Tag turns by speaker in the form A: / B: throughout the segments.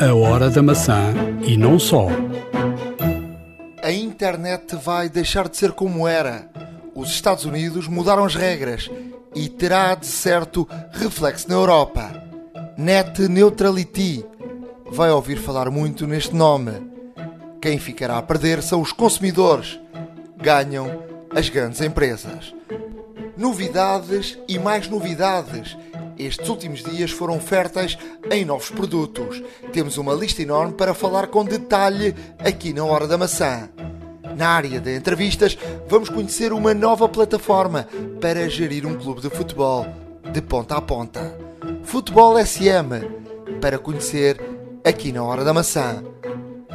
A: A hora da maçã e não só.
B: A internet vai deixar de ser como era. Os Estados Unidos mudaram as regras e terá de certo reflexo na Europa. Net Neutrality. Vai ouvir falar muito neste nome. Quem ficará a perder são os consumidores. Ganham as grandes empresas. Novidades e mais novidades. Estes últimos dias foram férteis em novos produtos. Temos uma lista enorme para falar com detalhe aqui na Hora da Maçã. Na área de entrevistas, vamos conhecer uma nova plataforma para gerir um clube de futebol de ponta a ponta. Futebol SM, para conhecer aqui na Hora da Maçã.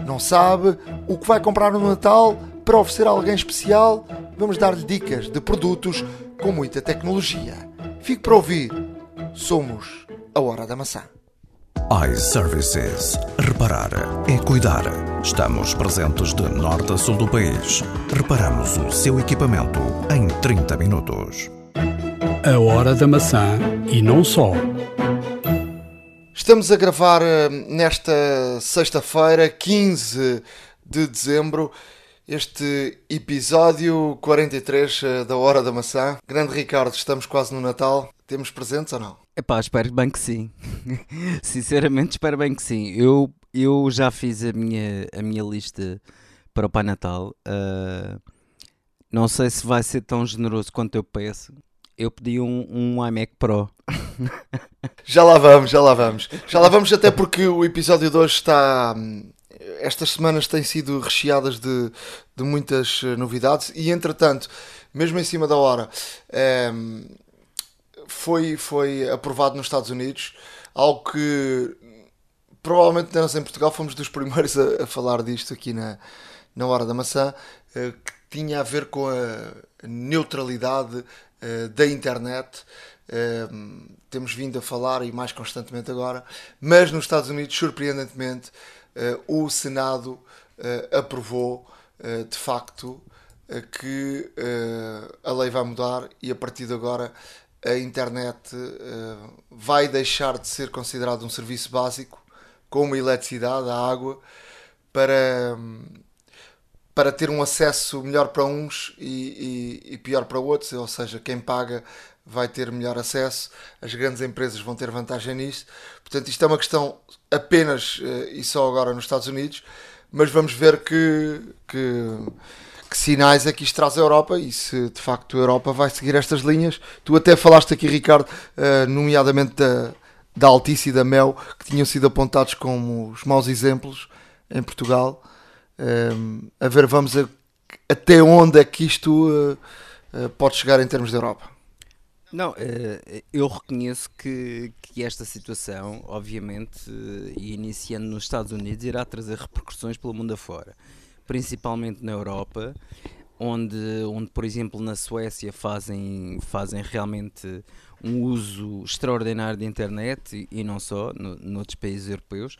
B: Não sabe o que vai comprar no Natal para oferecer a alguém especial? Vamos dar-lhe dicas de produtos com muita tecnologia. Fique para ouvir. Somos a Hora da Maçã.
C: iServices. Reparar é cuidar. Estamos presentes de norte a sul do país. Reparamos o seu equipamento em 30 minutos.
A: A hora da maçã e não só.
B: Estamos a gravar eh, nesta sexta-feira, 15 de dezembro, este episódio 43 eh, da Hora da Maçã. Grande Ricardo, estamos quase no Natal. Temos presentes ou não?
D: Epá, espero bem que sim. Sinceramente, espero bem que sim. Eu, eu já fiz a minha, a minha lista para o Pai Natal. Ah, não sei se vai ser tão generoso quanto eu peço. Eu pedi um, um iMac Pro.
B: Já lá vamos, já lá vamos. Já lá vamos, até porque o episódio de hoje está. hum, Estas semanas têm sido recheadas de, de muitas eh, novidades e, entretanto, mesmo em cima da hora, hum, foi, foi aprovado nos Estados Unidos algo que provavelmente nós em Portugal fomos dos primeiros a, a falar disto aqui na, na Hora da Maçã, eh, que tinha a ver com a neutralidade eh, da internet. Eh, temos vindo a falar e mais constantemente agora, mas nos Estados Unidos, surpreendentemente, o Senado aprovou de facto que a lei vai mudar e a partir de agora a internet eh, vai deixar de ser considerado um serviço básico como a eletricidade, a água, para, para ter um acesso melhor para uns e, e- e pior para outros, ou seja, quem paga vai ter melhor acesso, as grandes empresas vão ter vantagem nisso. Portanto, isto é uma questão apenas eh, e só agora nos Estados Unidos, mas vamos ver que, que, que sinais é que isto traz à Europa e se de facto a Europa vai seguir estas linhas. Tu até falaste aqui, Ricardo, eh, nomeadamente da, da Altice e da Mel, que tinham sido apontados como os maus exemplos em Portugal. Um, a ver, vamos a- até onde é que isto uh, pode chegar em termos da Europa.
D: Não, eh, eu reconheço que, que esta situação, obviamente, eh, iniciando nos Estados Unidos, irá trazer repercussões pelo mundo afora. Principalmente na Europa, onde, onde por exemplo, na Suécia fazem, fazem realmente um uso extraordinário de internet e, e não só, no, noutros países europeus.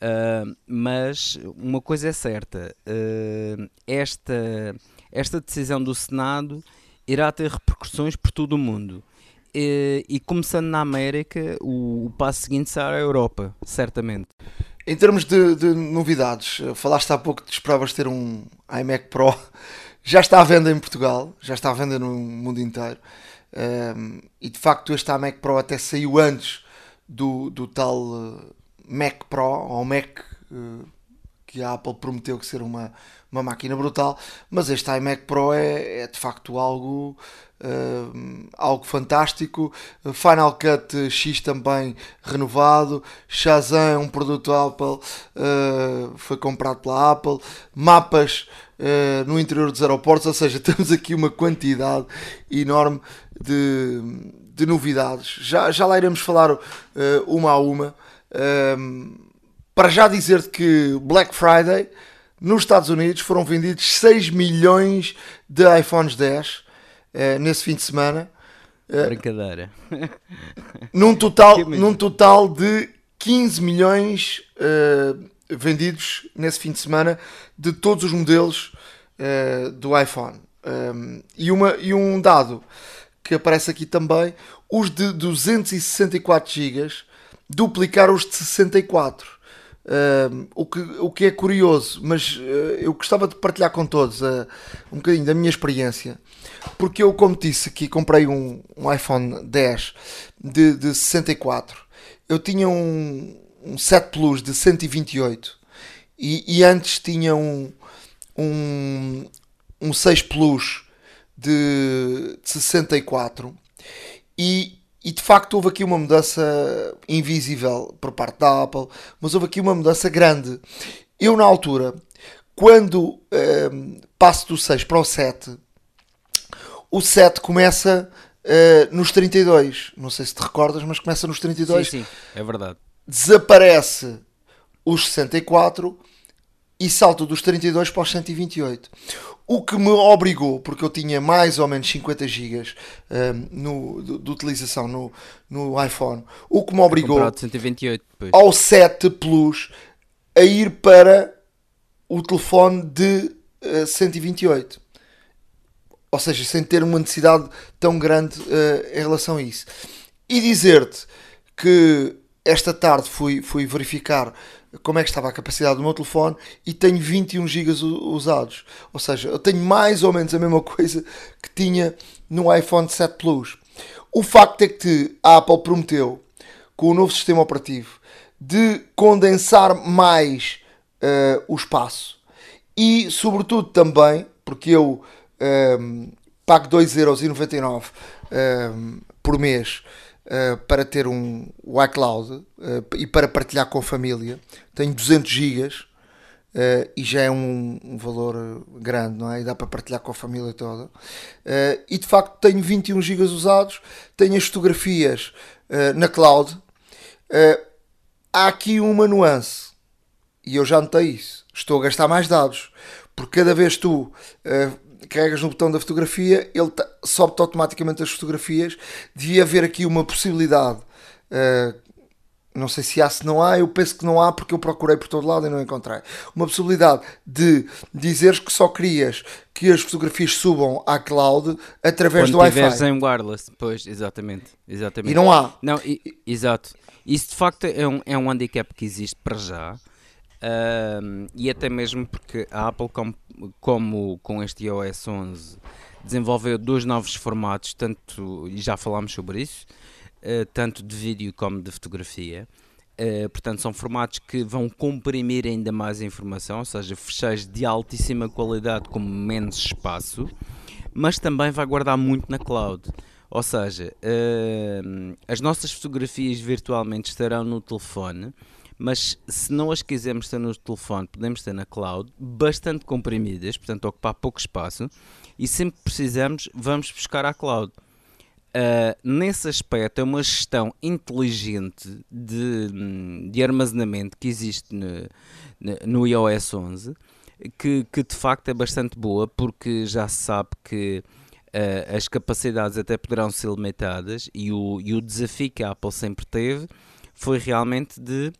D: Ah, mas uma coisa é certa, ah, esta, esta decisão do Senado irá ter repercussões por todo o mundo. E, e começando na América, o, o passo seguinte será a Europa, certamente.
B: Em termos de, de novidades, uh, falaste há pouco que esperavas ter um iMac Pro. Já está à venda em Portugal, já está à venda no mundo inteiro. Um, e de facto, este iMac Pro até saiu antes do, do tal uh, Mac Pro ou Mac uh, que a Apple prometeu que ser uma, uma máquina brutal, mas este iMac Pro é, é de facto algo, uh, algo fantástico. Final Cut X também renovado, Shazam, um produto Apple, uh, foi comprado pela Apple, mapas uh, no interior dos aeroportos, ou seja, temos aqui uma quantidade enorme de, de novidades. Já, já lá iremos falar uma a uma. Um, para já dizer-te que Black Friday nos Estados Unidos foram vendidos 6 milhões de iPhones 10 eh, nesse fim de semana,
D: Brincadeira.
B: num total, num total de 15 milhões eh, vendidos nesse fim de semana de todos os modelos eh, do iPhone. Um, e, uma, e um dado que aparece aqui também: os de 264 GB duplicaram os de 64. O, que, o que é curioso, mas uh, eu gostava de partilhar com todos uh, um bocadinho da minha experiência, porque eu, como disse aqui, comprei um, um iPhone 10 de, de 64. Eu tinha um, um 7 Plus de 128 e, e antes tinha um, um, um 6 Plus de, de 64 e, e de facto houve aqui uma mudança invisível por parte da Apple, mas houve aqui uma mudança grande. Eu, na altura, quando um, ehm, passo do 6 para o 7, o 7 começa uh, nos 32. Não sei se te recordas, mas começa nos 32.
D: Sim, sim, é verdade.
B: Desaparece os 64 e salta dos 32 para os 128. O que me obrigou, porque eu tinha mais ou menos 50 GB um, no, de, de, utilização no, no iPhone, o que me obrigou
D: 128,
B: ao 7 Plus a ir para o telefone de uh, 128. Ou seja, sem ter uma necessidade tão grande uh, em relação a isso. E dizer-te que esta tarde fui, fui verificar como é que estava a capacidade do meu telefone e tenho 21 GB usados. Ou seja, eu tenho mais ou menos a mesma coisa que tinha no iPhone 7 Plus. O facto é que a Apple prometeu, com o novo sistema operativo, de condensar mais uh, o espaço e, sobretudo, também, porque eu um, ehm, pago 2,99€ um, ehm, por mês Uh, para ter um iCloud uh, e para partilhar com a família. Tenho 200 GB uh, e já é um, um, valor grande, não é? E dá para partilhar com a família toda. e de facto tenho 21 GB usados, tenho as fotografias na cloud. há aqui uma nuance e eu já notei isso. Estou a gastar mais dados porque cada vez tu carregas no botão da fotografia, ele sobe automaticamente as fotografias. Devia haver aqui uma possibilidade. Uh, não sei se há, se não há, eu penso que não há porque eu procurei por todo lado e não encontrei. Uma possibilidade de dizeres que só querias que as fotografias subam à cloud através
D: Quando
B: do Wi-Fi.
D: em wireless, pois, exatamente, exatamente.
B: E não há.
D: Não, e, exato. Isso de facto é um, é um handicap que existe para já. Uh, e até mesmo porque a Apple, como, como com este iOS 11, desenvolveu dois novos formatos, tanto, e já falámos sobre isso, uh, tanto de vídeo como de fotografia. Uh, portanto, são formatos que vão comprimir ainda mais a informação, ou seja, fecheiros de altíssima qualidade com menos espaço, mas também vai guardar muito na cloud. Ou seja, uh, as nossas fotografias virtualmente estarão no telefone, mas se não as quisermos ter no telefone, podemos ter na cloud, bastante comprimidas, portanto ocupar pouco espaço, e sempre precisamos, vamos buscar à cloud. Uh, nesse aspecto, é uma gestão inteligente de, de armazenamento que existe no, no iOS 11, que, que, de facto é bastante boa, porque já se sabe que uh, as capacidades até poderão ser limitadas, e o, e o desafio que a Apple sempre teve foi realmente de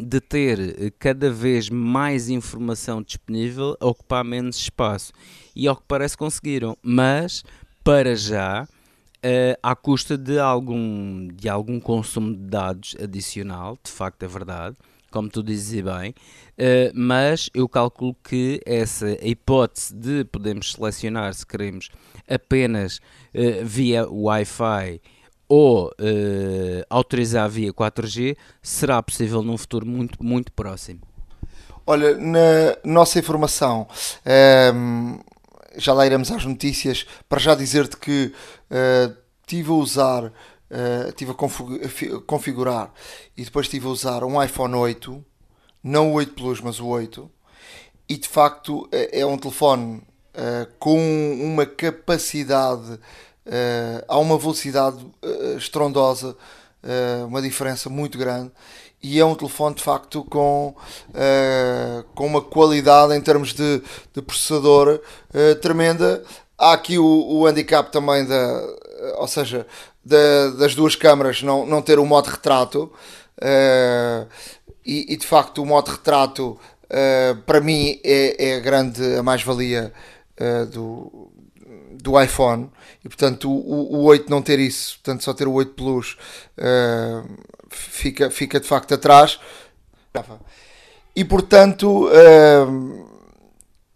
D: de ter eh, cada vez mais informação disponível a ocupar menos espaço. E ao que parece conseguiram, mas para já, uh, à custa de algum, de algum consumo de dados adicional, de facto é verdade, como tu dizes bem, uh, mas eu calculo que essa hipótese de podermos selecionar se queremos apenas uh, via Wi-Fi ou uh, autorizar via 4G será possível num futuro muito, muito próximo.
B: Olha, na nossa informação, um, ehm, já lá iremos às notícias, para já dizer-te que uh, estive a usar, uh, estive a configurar e depois estive a usar um iPhone 8, não o 8 Plus, mas o 8, e de facto é, é um telefone uh, com uma capacidade Uh, há uma velocidade uh, estrondosa, uh, uma diferença muito grande. E é um telefone de facto com, com uma qualidade em termos de, de processador tremenda. Há aqui o, o handicap também da, ou seja, da, das duas câmaras não, não ter o modo retrato. E, e, de facto o modo retrato para mim é, é grande a mais-valia do, do iPhone e portanto o, o 8 não ter isso, portanto só ter o 8 Plus uh, fica, fica de facto atrás. E portanto, uh,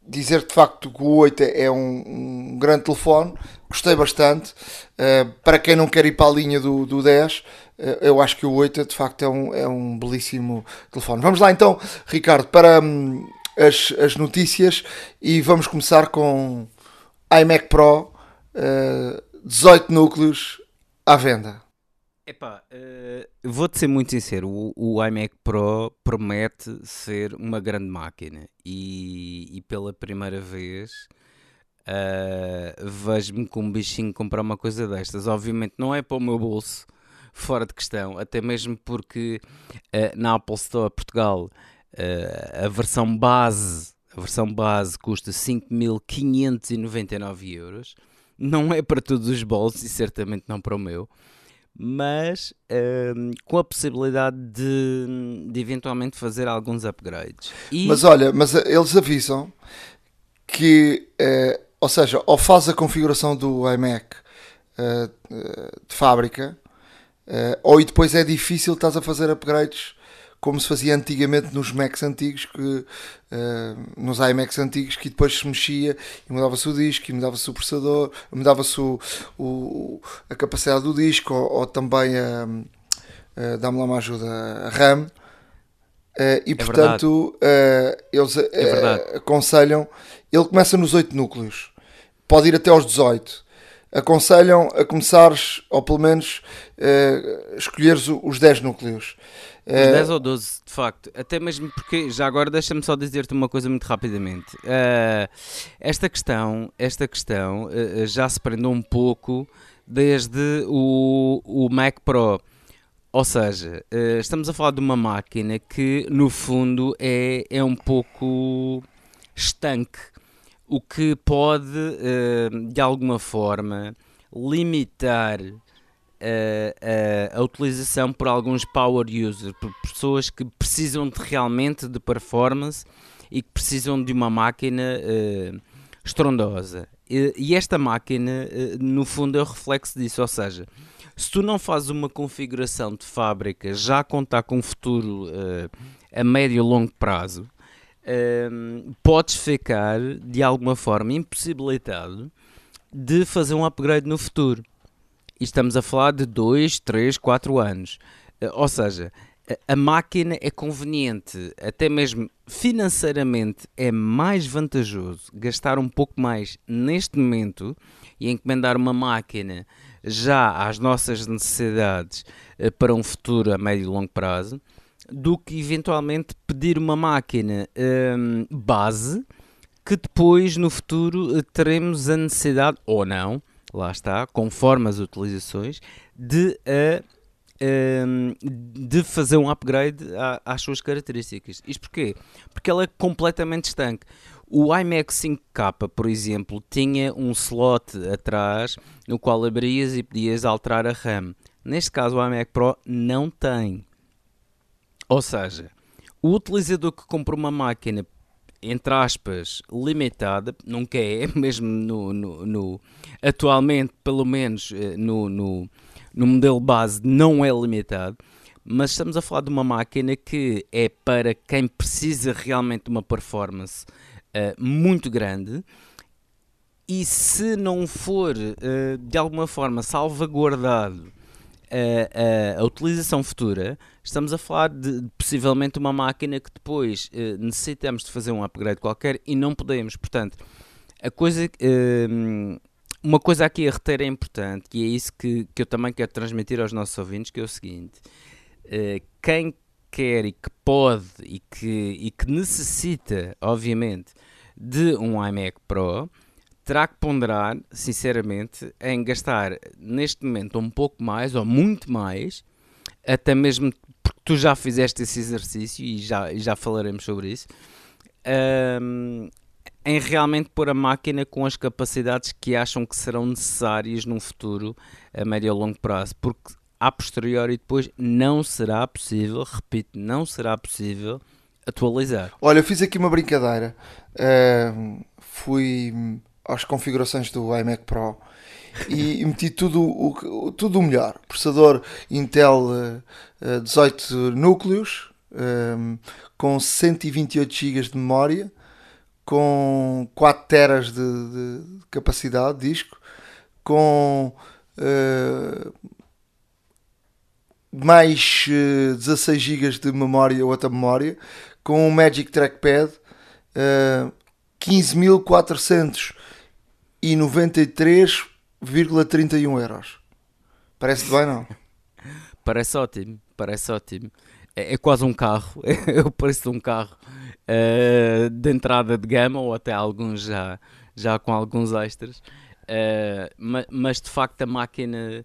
B: dizer de facto que o 8 é um, um grande telefone, gostei bastante. Uh, para quem não quer ir para a linha do, do 10, uh, eu acho que o 8 de facto é um, é um belíssimo telefone. Vamos lá então, Ricardo, para um, as, as notícias e vamos começar com iMac Pro, uh, 18 núcleos à venda.
D: Epá, uh, vou-te ser muito sincero, o, o, iMac Pro promete ser uma grande máquina e, e pela primeira vez uh, vejo-me com um bichinho comprar uma coisa destas. Obviamente não é para o meu bolso, fora de questão, até mesmo porque uh, na Apple Store Portugal a versão base, a versão base custa 5.599 euros. Não é para todos os bolsos e certamente não para o meu mas um, com a possibilidade de, de, eventualmente fazer alguns upgrades.
B: E... Mas olha, mas eh, eles avisam que, eh, ou seja, ou faz a configuração do iMac eh, de fábrica, ou e depois é difícil estás a fazer upgrades como se fazia antigamente nos Macs antigos, que, uh, nos iMacs antigos, que depois se mexia e mudava-se o disco, e mudava-se o processador, mudava-se o, o, a capacidade do disco, ou, ou também a, a dá-me lá uma ajuda, a RAM. Uh, e é portanto, uh, eles é aconselham. Ele começa nos 8 núcleos, pode ir até aos 18 aconselham a começares, ou pelo menos uh, escolheres os 10 núcleos.
D: Os 10 ou 12, de facto. Até mesmo porque, já agora deixa-me só dizer-te uma coisa muito rapidamente. Uh, esta questão, esta questão uh, já se prendeu um pouco desde o, o Mac Pro. Ou seja, uh, estamos a falar de uma máquina que, no fundo, é, é um pouco estanque. O que pode, de alguma forma, limitar a, a, utilização por alguns power users, por pessoas que precisam de, realmente de performance e que precisam de uma máquina uh, estrondosa. E, e, esta máquina, uh, no fundo, é o reflexo disso, ou seja, se tu não fazes uma configuração de fábrica já a contar com um futuro uh, a médio e longo prazo, podes ficar de alguma forma impossibilitado de fazer um upgrade no futuro. E estamos a falar de 2, 3, 4 anos. Eh, ou seja, a máquina é conveniente, até mesmo financeiramente é mais vantajoso gastar um pouco mais neste momento e encomendar uma máquina já às nossas necessidades eh, para um futuro a médio e longo prazo do que eventualmente pedir uma máquina um, base que depois no futuro teremos a necessidade ou não lá está, conforme as utilizações, de, uh, de fazer um upgrade às suas características. Isto porquê? Porque ela é completamente estanque. O iMac 5K, por exemplo, tinha um slot atrás no qual abrias e podias alterar a RAM. Neste caso, o iMac Pro não tem. Ou seja, o utilizador que compra uma máquina entre aspas, limitada, nunca é, mesmo no, no, no atualmente, pelo menos eh, no, no, no, modelo base, não é limitado, mas estamos a falar de uma máquina que é para quem precisa realmente de uma performance uh, muito grande. E se não for uh, de alguma forma salvaguardado a, a, utilização futura, estamos a falar de, de possivelmente uma máquina que depois uh, necessitamos de fazer um upgrade qualquer e não podemos. Portanto, a coisa, uh, uma coisa aqui a reter é importante e é isso que, que eu também quero transmitir aos nossos ouvintes, que é o seguinte. Uh, quem quer e que pode e que, e que necessita, obviamente, de um iMac Pro, terá que ponderar, sinceramente, em gastar neste momento um pouco mais ou muito mais, até mesmo porque tu já fizeste esse exercício e já, já falaremos sobre isso, um, em realmente pôr a máquina com as capacidades que acham que serão necessárias num futuro a médio ou longo prazo, porque a posteriori depois não será possível, repito, não será possível atualizar.
B: Olha, eu fiz aqui uma brincadeira. Uh, fui às configurações do iMac Pro e, meti tudo o, tudo o melhor. Processador Intel uh, eh, 18 eh, núcleos, um, com 128 GB de memória, com 4 teras de, de capacidade de disco, com uh, mais uh, 16 GB de memória, outra memória, com um Magic Trackpad, uh, 15.493,31 euros. Parece-te bem, não?
D: Parece ótimo, parece ótimo. É, é quase um carro, é o preço de um carro uh, de entrada de gama ou até alguns já, já com alguns extras. Uh, mas, mas, de facto a máquina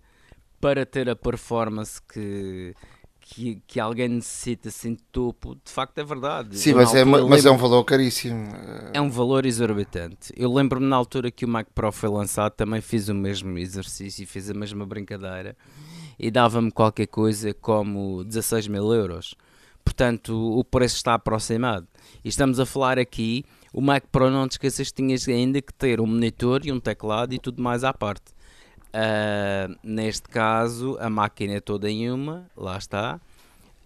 D: para ter a performance que, que, que alguém necessita assim de topo, de facto é verdade.
B: Sim, mas, é, mas lembro, é um valor caríssimo.
D: É um valor exorbitante. Eu lembro-me na altura que o Mac Pro foi lançado, também fiz o mesmo exercício e fiz a mesma brincadeira e dava-me qualquer coisa como 16 mil euros. Portanto, o preço está aproximado. E estamos a falar aqui, o Mac Pro não te esqueças que tinhas ainda que ter um monitor e um teclado e tudo mais à parte. Uh, neste caso, a máquina é toda em uma, lá está,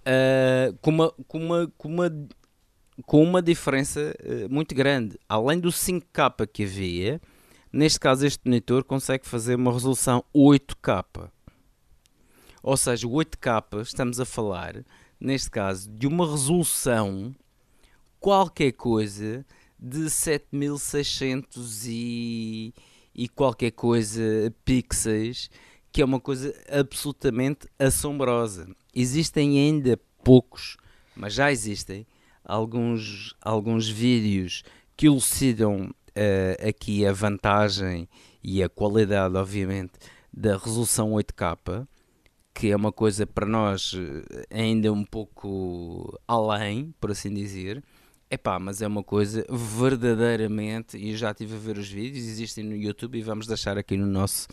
D: uh, com, uma, com, uma, com, uma, com uma diferença uh, muito grande. Além do 5K que havia, neste caso este monitor consegue fazer uma resolução 8K. Ou seja, o 8K, estamos a falar, neste caso, de uma resolução qualquer coisa de 7600 e, e qualquer coisa pixels, que é uma coisa absolutamente assombrosa. Existem ainda poucos, mas já existem alguns, alguns vídeos que elucidam uh, aqui a vantagem e a qualidade, obviamente, da resolução 8K que é uma coisa para nós eh, ainda um pouco além, por assim dizer. Epá, mas é uma coisa verdadeiramente, e eu já estive a ver os vídeos, existem no YouTube e vamos deixar aqui no nosso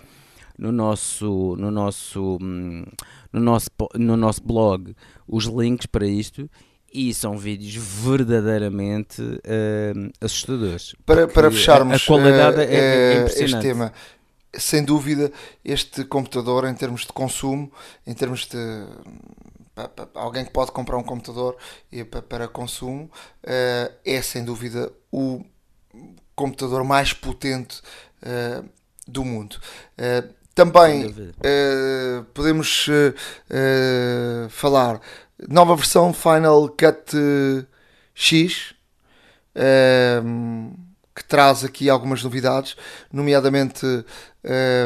D: no nosso no nosso hum, no nosso no nosso blog os links para isto e são vídeos verdadeiramente uh, assustadores.
B: Para, para fecharmos a, qualidade uh, é, é impressionante. este tema, sem dúvida, este computador, em termos de consumo, em termos de alguém que pode comprar um computador para consumo, eh, é sem dúvida o computador mais potente eh, do mundo. Eh, também podemos falar nova versão Final Cut X que traz aqui algumas novidades, nomeadamente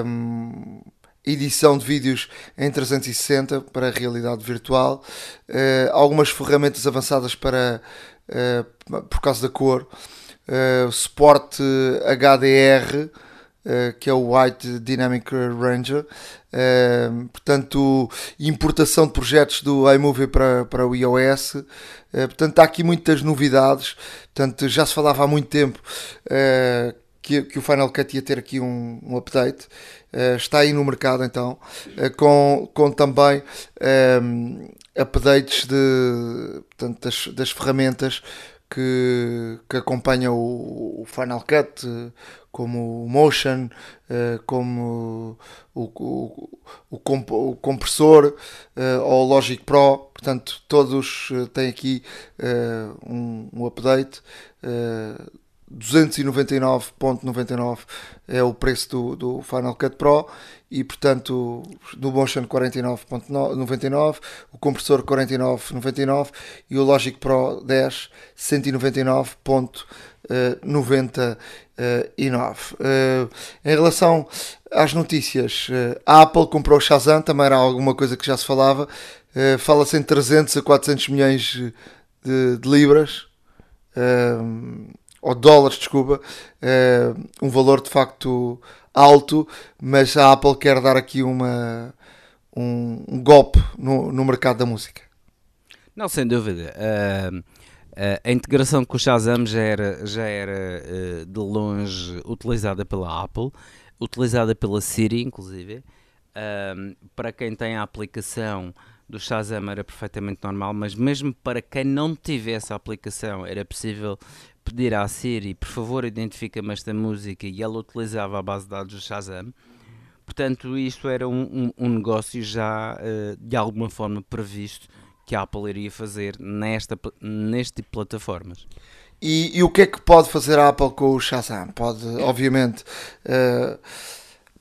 B: um, edição de vídeos em 360 para a realidade virtual, uh, algumas ferramentas avançadas para uh, por causa da cor, uh, suporte HDR, que é o White Dynamic Ranger, portanto, importação de projetos do iMovie para, para o iOS, portanto, há aqui muitas novidades, portanto, já se falava há muito tempo que, que o Final Cut ia ter aqui um, um update. Uh, está aí no mercado então, uh, com, com também um, ehm, updates de, portanto, das, das ferramentas que, que acompanham o, o Final Cut, como o Motion, uh, como o, o, o, comp, o compressor ou o Logic Pro, portanto, todos têm aqui um, um update 299.99 é o preço do, do Final Cut Pro e portanto do Motion 49.99, o compressor 49.99 e o Logic Pro 10 199.99. Uh, em relação às notícias, uh, a Apple comprou o Shazam, também era alguma coisa que já se falava. Uh, Fala-se em 300 a 400 milhões de, de libras. Uh, ou dólares, desculpa, uh, um valor de facto alto, mas a Apple quer dar aqui uma, um, um golpe no, no mercado da música.
D: Não, sem dúvida. Uh, uh, a integração com o Shazam já era, já era uh, de longe utilizada pela Apple, utilizada pela Siri, inclusive. para quem tem a aplicação do Shazam era perfeitamente normal, mas mesmo para quem não tivesse a aplicação era possível pedir à Siri, por favor, identifica-me esta música e ela utilizava a base de dados do Shazam. Portanto, isto era um, um, um negócio já uh, de alguma forma previsto que a Apple iria fazer nesta, neste tipo de plataformas.
B: E, e, o que é que pode fazer a Apple com o Shazam? Pode, obviamente, uh,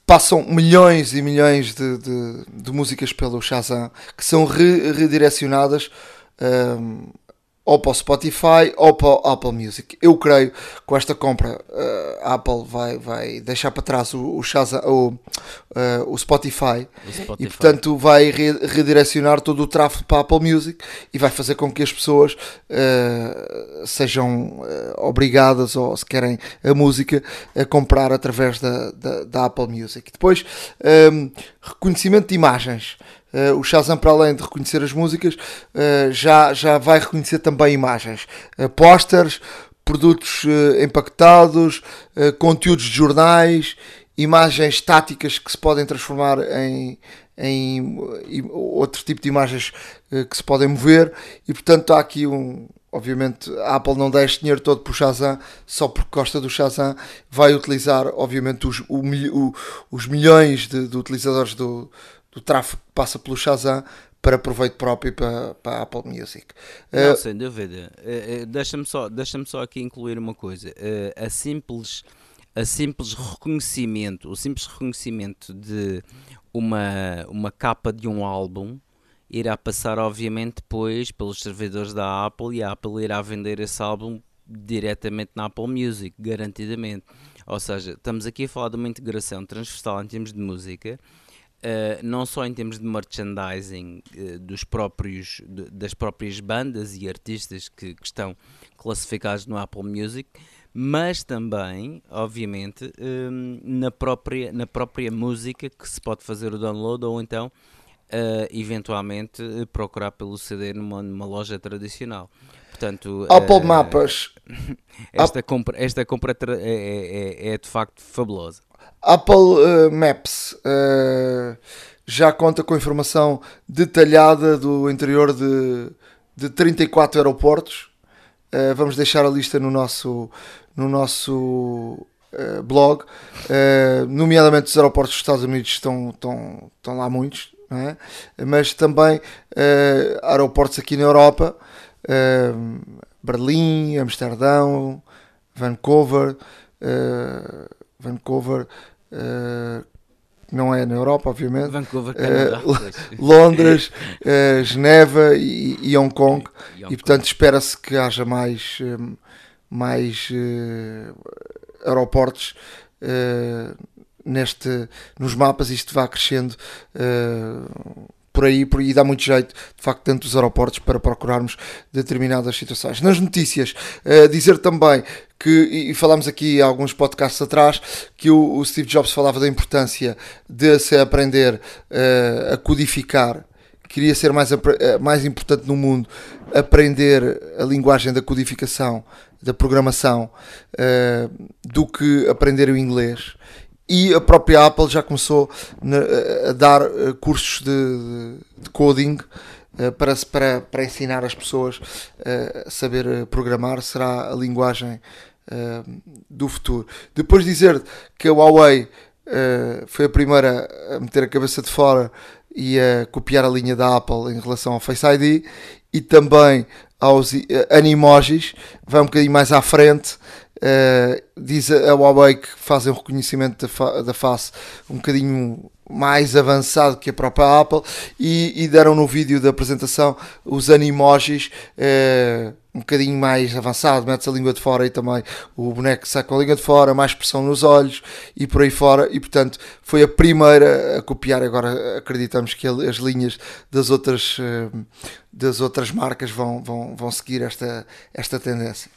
B: passam milhões e milhões de, de, de, músicas pelo Shazam que são re, redirecionadas. Eh, ou para o Spotify ou para o Apple Music. Eu creio que com esta compra uh, a Apple vai, vai deixar para trás o, o, Shazam, o, uh, o, Spotify, o, Spotify, e portanto vai re redirecionar todo o tráfego para a Apple Music e vai fazer com que as pessoas uh, sejam obrigadas ou se querem a música a comprar através da, da, da Apple Music. Depois um, reconhecimento de imagens. Uh, o Shazam, para além de reconhecer as músicas, uh, já, já vai reconhecer também imagens, uh, produtos empactados, conteúdos de jornais, imagens estáticas que se podem transformar em, em, em outro tipo de imagens que se podem mover. E portanto há aqui um, obviamente a Apple não dá este dinheiro todo para o Shazam só porque gosta do Shazam, vai utilizar obviamente os, o, o, os milhões de, de utilizadores do, do tráfego que passa pelo Shazam para proveito próprio para, para a Apple Music.
D: Não, uh, sem dúvida. Uh, Deixa-me só, deixa só aqui incluir uma coisa. A simples a simples reconhecimento, o simples reconhecimento de uma, uma capa de um álbum irá passar obviamente depois pelos servidores da Apple e a Apple irá vender esse álbum diretamente na Apple Music, garantidamente. Ou seja, estamos aqui a falar de uma integração transversal em termos de música Uh, não só em termos de merchandising uh, dos próprios, de, das próprias bandas e artistas que, que, estão classificados no Apple Music, mas também, obviamente, um, na, própria, na própria música que se pode fazer o download ou então, uh, eventualmente, procurar pelo CD numa, numa loja tradicional. Portanto,
B: Apple Mapas.
D: Esta compra, esta compra é, é, é, é de facto fabulosa.
B: Apple uh, Maps uh, já conta com informação detalhada do interior de, de 34 aeroportos. Uh, vamos deixar a lista no nosso, no nosso blog, nomeadamente os aeroportos dos Estados Unidos estão, estão, estão lá muitos, é? mas também aeroportos aqui na Europa, Berlim, Amsterdão, Vancouver. Vancouver, uh, não é na Europa, obviamente.
D: Vancouver, Canadá,
B: uh, Londres, uh, Geneva e, e, Hong Kong. E, e, e portanto, espera-se que haja mais, mais aeroportos neste, nos mapas. Isto vai crescendo por aí, aí dá muito jeito, de facto, dentro dos aeroportos para procurarmos determinadas situações. Nas notícias, uh, dizer também que, e falámos aqui há alguns podcasts atrás, que o, Steve Jobs falava da importância de se aprender uh, a codificar queria ser mais, eh, mais importante no mundo aprender a linguagem da codificação, da programação, uh, do que aprender o inglês e a própria Apple já começou a dar eh, cursos de, de coding eh, para, para, para ensinar as pessoas eh, a saber programar, será a linguagem do futuro. Depois dizer que a Huawei foi a primeira a meter a cabeça de fora e a copiar a linha da Apple em relação ao Face ID e também aos animojis, vai um bocadinho mais à frente Uh, diz a Huawei que fazem o reconhecimento da, fa da, face um bocadinho mais avançado que a própria Apple e, e deram no vídeo da apresentação os animojis uh, um bocadinho mais avançado, metes a língua de fora e também o boneco sai com a língua de fora, mais pressão nos olhos e por aí fora e portanto foi a primeira a copiar, agora acreditamos que as linhas das outras, uh, das outras marcas vão, vão, vão seguir esta, esta tendência.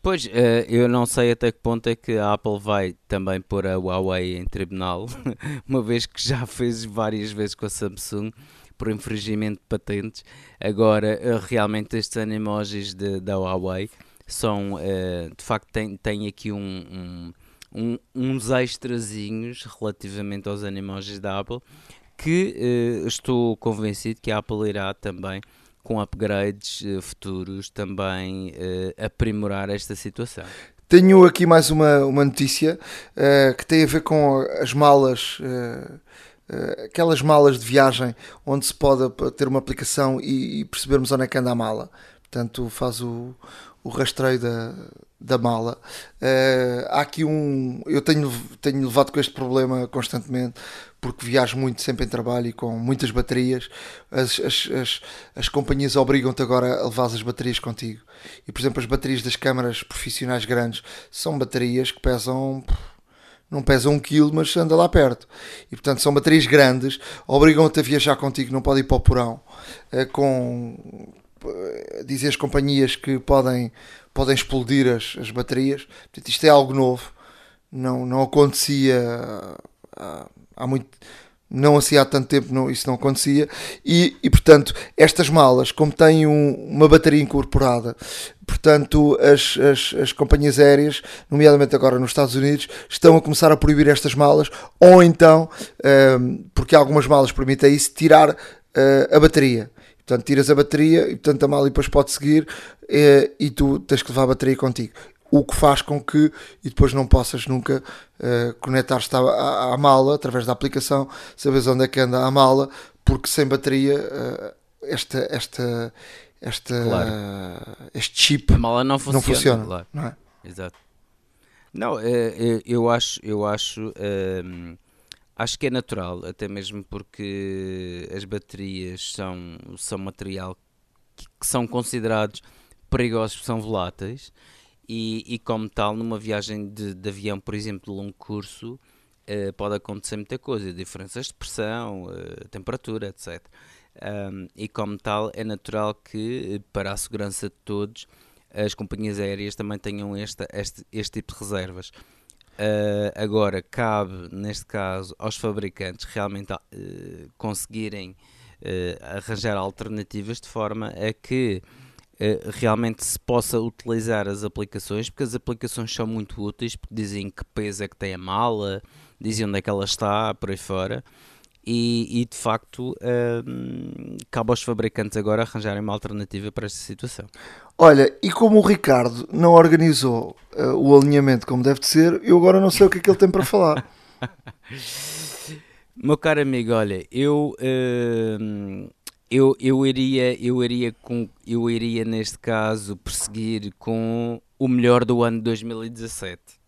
D: Pois, uh, eu não sei até que ponto é que a Apple vai também pôr a Huawei em tribunal, uma vez que já fez várias vezes com a Samsung por infringimento de patentes. Agora, uh, realmente estes animojis de, da Huawei são, uh, de facto, tem, tem aqui um, um, uns extrazinhos relativamente aos animojis da Apple que estou convencido que a Apple irá também com upgrades uh, futuros também uh, aprimorar esta situação.
B: Tenho aqui mais uma, uma notícia uh, que tem a ver com as malas uh, aquelas malas de viagem onde se pode ter uma aplicação e, e percebermos onde é que anda a mala. Portanto, faz o, o rastreio da, da mala. Uh, há aqui um. Eu tenho, tenho levado com este problema constantemente, porque viajo muito sempre em trabalho e com muitas baterias. As, as, as, as companhias obrigam-te agora a levar as baterias contigo. E, por exemplo, as baterias das câmaras profissionais grandes são baterias que pesam. Não pesam um quilo, mas anda lá perto. E portanto são baterias grandes, obrigam-te a viajar contigo, não pode ir para o porão. Uh, com, dizer as companhias que podem, podem explodir as, as baterias. Portanto, isto é algo novo, não, não acontecia há, há muito. Não assim há tanto tempo não, isso não acontecia e, e portanto estas malas como têm um, uma bateria incorporada portanto as, as, as companhias aéreas nomeadamente agora nos Estados Unidos estão a começar a proibir estas malas ou então um, porque algumas malas permitem isso tirar uh, a bateria Portanto, tiras a bateria e portanto a mala depois pode seguir e, e tu tens que levar a bateria contigo. O que faz com que e depois não possas nunca uh, conectar-te à, à, à, mala através da aplicação, sabes onde é que anda a mala, porque sem bateria uh, esta, esta, esta, claro. uh, este chip
D: a mala não funciona. Não funciona claro.
B: não é?
D: Exato. Não, eu acho, eu acho ehm, Acho que é natural, até mesmo porque as baterias são, são material que, que são considerados perigosos são voláteis e, e como tal, numa viagem de, de, avião, por exemplo, de longo curso, uh, pode acontecer muita coisa, diferenças de pressão, uh, temperatura, etc. Um, e como tal, é natural que, para a segurança de todos, as companhias aéreas também tenham esta, este, este tipo de reservas. Uh, agora, cabe, neste caso, aos fabricantes realmente uh, conseguirem uh, arranjar alternativas de forma a que realmente se possa utilizar as aplicações, porque as aplicações são muito úteis, porque dizem que peso é que tem a mala, dizem onde é que ela está, por aí fora. E, e, de facto cabe aos fabricantes agora arranjarem uma alternativa para esta situação.
B: Olha, e como o Ricardo não organizou uh, o alinhamento como deve de ser, eu agora não sei o que é que ele tem para falar.
D: Meu caro amigo, olha, eu, uh, eu, eu, iria, eu, iria com, eu iria neste caso perseguir com o melhor do ano 2017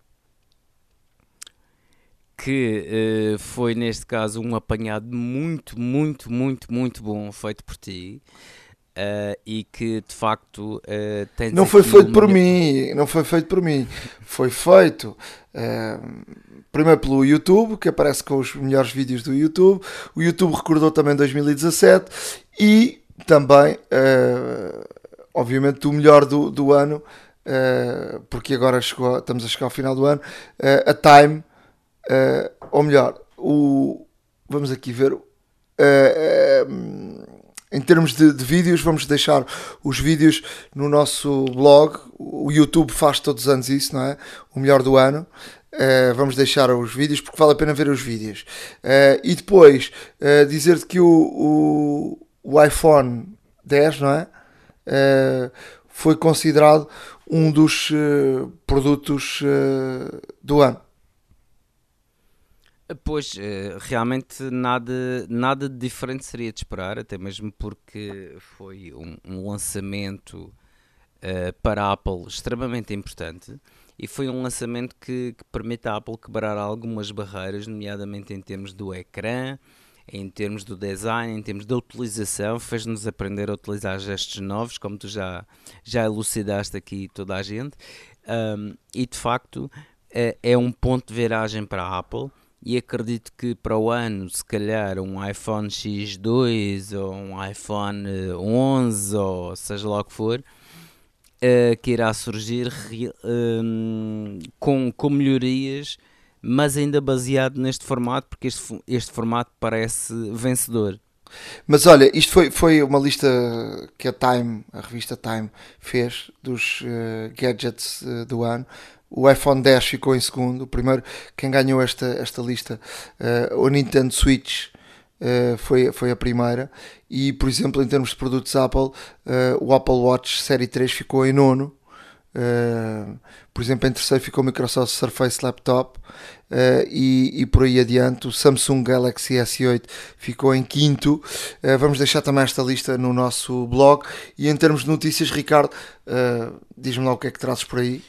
D: que uh, foi neste caso um apanhado muito, muito, muito, muito bom feito por ti. Uh, e que de facto uh, tens
B: não foi feito por mim não foi feito por mim foi feito uh, primeiro pelo YouTube que aparece com os melhores vídeos do YouTube o YouTube recordou também 2017 e também obviamente o melhor do, do ano porque agora chegou, estamos a chegar ao final do ano a Time ou melhor, o, vamos aqui ver. Em termos de, de, vídeos, vamos deixar os vídeos no nosso blog. O YouTube faz todos os anos isso, não é? O melhor do ano. Uh, vamos deixar os vídeos porque vale a pena ver os vídeos. Uh, e depois uh, dizer-te que o, o, o, iPhone 10, não é? foi considerado um dos produtos do ano.
D: Pois, eh, realmente nada, nada de diferente seria de esperar, até mesmo porque foi um, um lançamento uh, para a Apple extremamente importante e foi um lançamento que, que, permite à Apple quebrar algumas barreiras, nomeadamente em termos do ecrã, em termos do design, em termos da utilização, fez-nos aprender a utilizar gestos novos, como tu já, já elucidaste aqui toda a gente, um, e de facto é, é um ponto de viragem para a Apple e acredito que para o ano, se calhar, um iPhone X2 ou um iPhone 11 ou seja lá o que for, uh, que irá surgir uh, com, com melhorias, mas ainda baseado neste formato, porque este, este formato parece vencedor.
B: Mas olha, isto foi, foi uma lista que a Time, a revista Time, fez dos uh, gadgets uh, do ano. O iPhone 10 ficou em segundo. O primeiro, quem ganhou esta, esta lista, uh, o Nintendo Switch, uh, foi, foi a primeira. E, por exemplo, em termos de produtos Apple, uh, o Apple Watch Série 3 ficou em nono. Por exemplo, em terceiro ficou o Microsoft Surface Laptop e, e, por aí adiante o Samsung Galaxy S8 ficou em quinto. Vamos deixar também esta lista no nosso blog. E em termos de notícias, Ricardo, diz-me lá o que é que trazes por aí.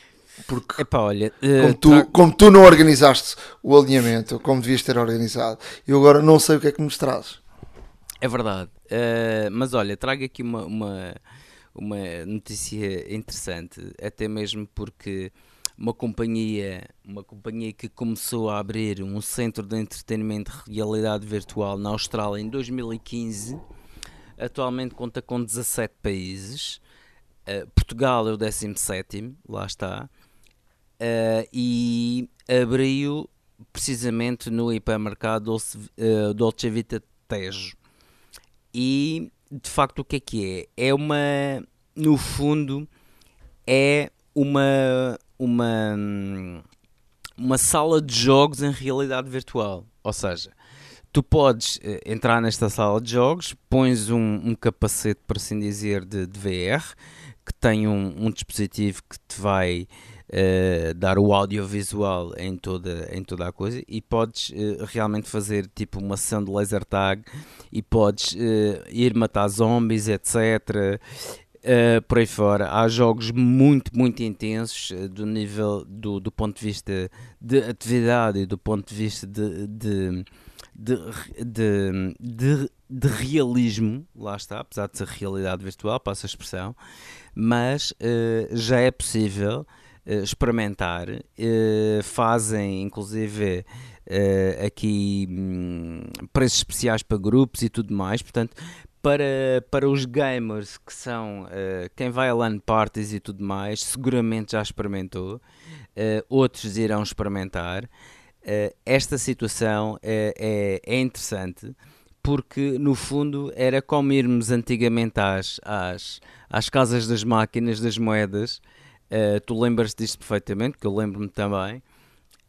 B: Porque
D: Epá, olha,
B: como, tu, tra... como tu não organizaste o alinhamento, como devias ter organizado, eu agora não sei o que é que nos trazes.
D: É verdade, mas olha, trago aqui uma, uma uma notícia interessante, até mesmo porque uma companhia, uma companhia que começou a abrir um centro de entretenimento de realidade virtual na Austrália em 2015, atualmente conta com 17 países. Uh, Portugal é o 17, lá está, uh, e abriu precisamente no hipermercado Dolce, uh, Dolce Vita Tejo. E de facto o que é que é? É uma, no fundo, é uma, uma, uma sala de jogos em realidade virtual. Ou seja, tu podes uh, entrar nesta sala de jogos, pões um, um capacete, por assim dizer, de, de VR, que tem um, um dispositivo que te vai uh, dar o audiovisual em toda, em toda a coisa e podes uh, realmente fazer tipo uma sessão de laser tag e podes uh, ir matar zombies, etc. Uh, por aí fora. Há jogos muito, muito intensos uh, do nível do, do ponto de vista de atividade e do ponto de vista de, de, de, de, de, de realismo, lá está, apesar de ser realidade virtual, passa a expressão, mas uh, já é possível experimentar. Uh, fazem, inclusive, uh, aqui um, preços especiais para grupos e tudo mais. Portanto, para, para os gamers que são quem vai a LAN parties e tudo mais, seguramente já experimentou. outros irão experimentar. esta situação é, é, é interessante porque no fundo era como irmos antigamente às, às, às casas das máquinas das moedas Uh, tu lembras disto perfeitamente, que eu lembro-me também.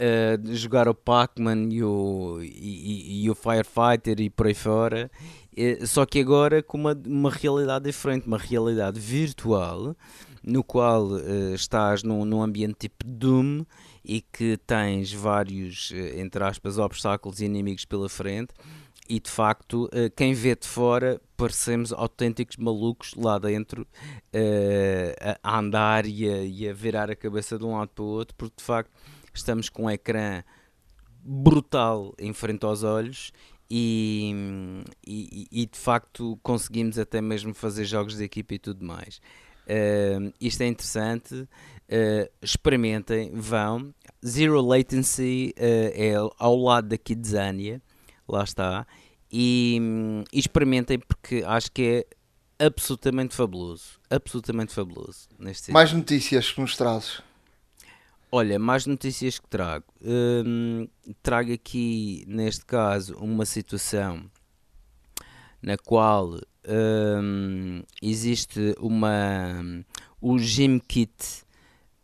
D: Uh, de jogar o Pac-Man e o, e, e, o Firefighter e por aí fora. Uh, só que agora com uma, uma realidade diferente, uma realidade virtual, no qual estás num, num ambiente tipo Doom e que tens vários, entre aspas, obstáculos e inimigos pela frente e de facto, eh, quem vê de fora parecemos autênticos malucos lá dentro uh, a andar e a, e a, virar a cabeça de um lado para o outro, porque de facto estamos com um ecrã brutal em frente aos olhos e, e, e de facto conseguimos até mesmo fazer jogos de equipa e tudo mais. Uh, isto é interessante, uh, experimentem, vão. Zero Latency é ao lado da Kidzania lá está, e, e experimentem porque acho que é absolutamente fabuloso, absolutamente fabuloso. Neste
B: mais notícias que nos trazes?
D: Olha, mais notícias que trago. Hum, trago aqui, neste caso, uma situação na qual hum, existe uma o GymKit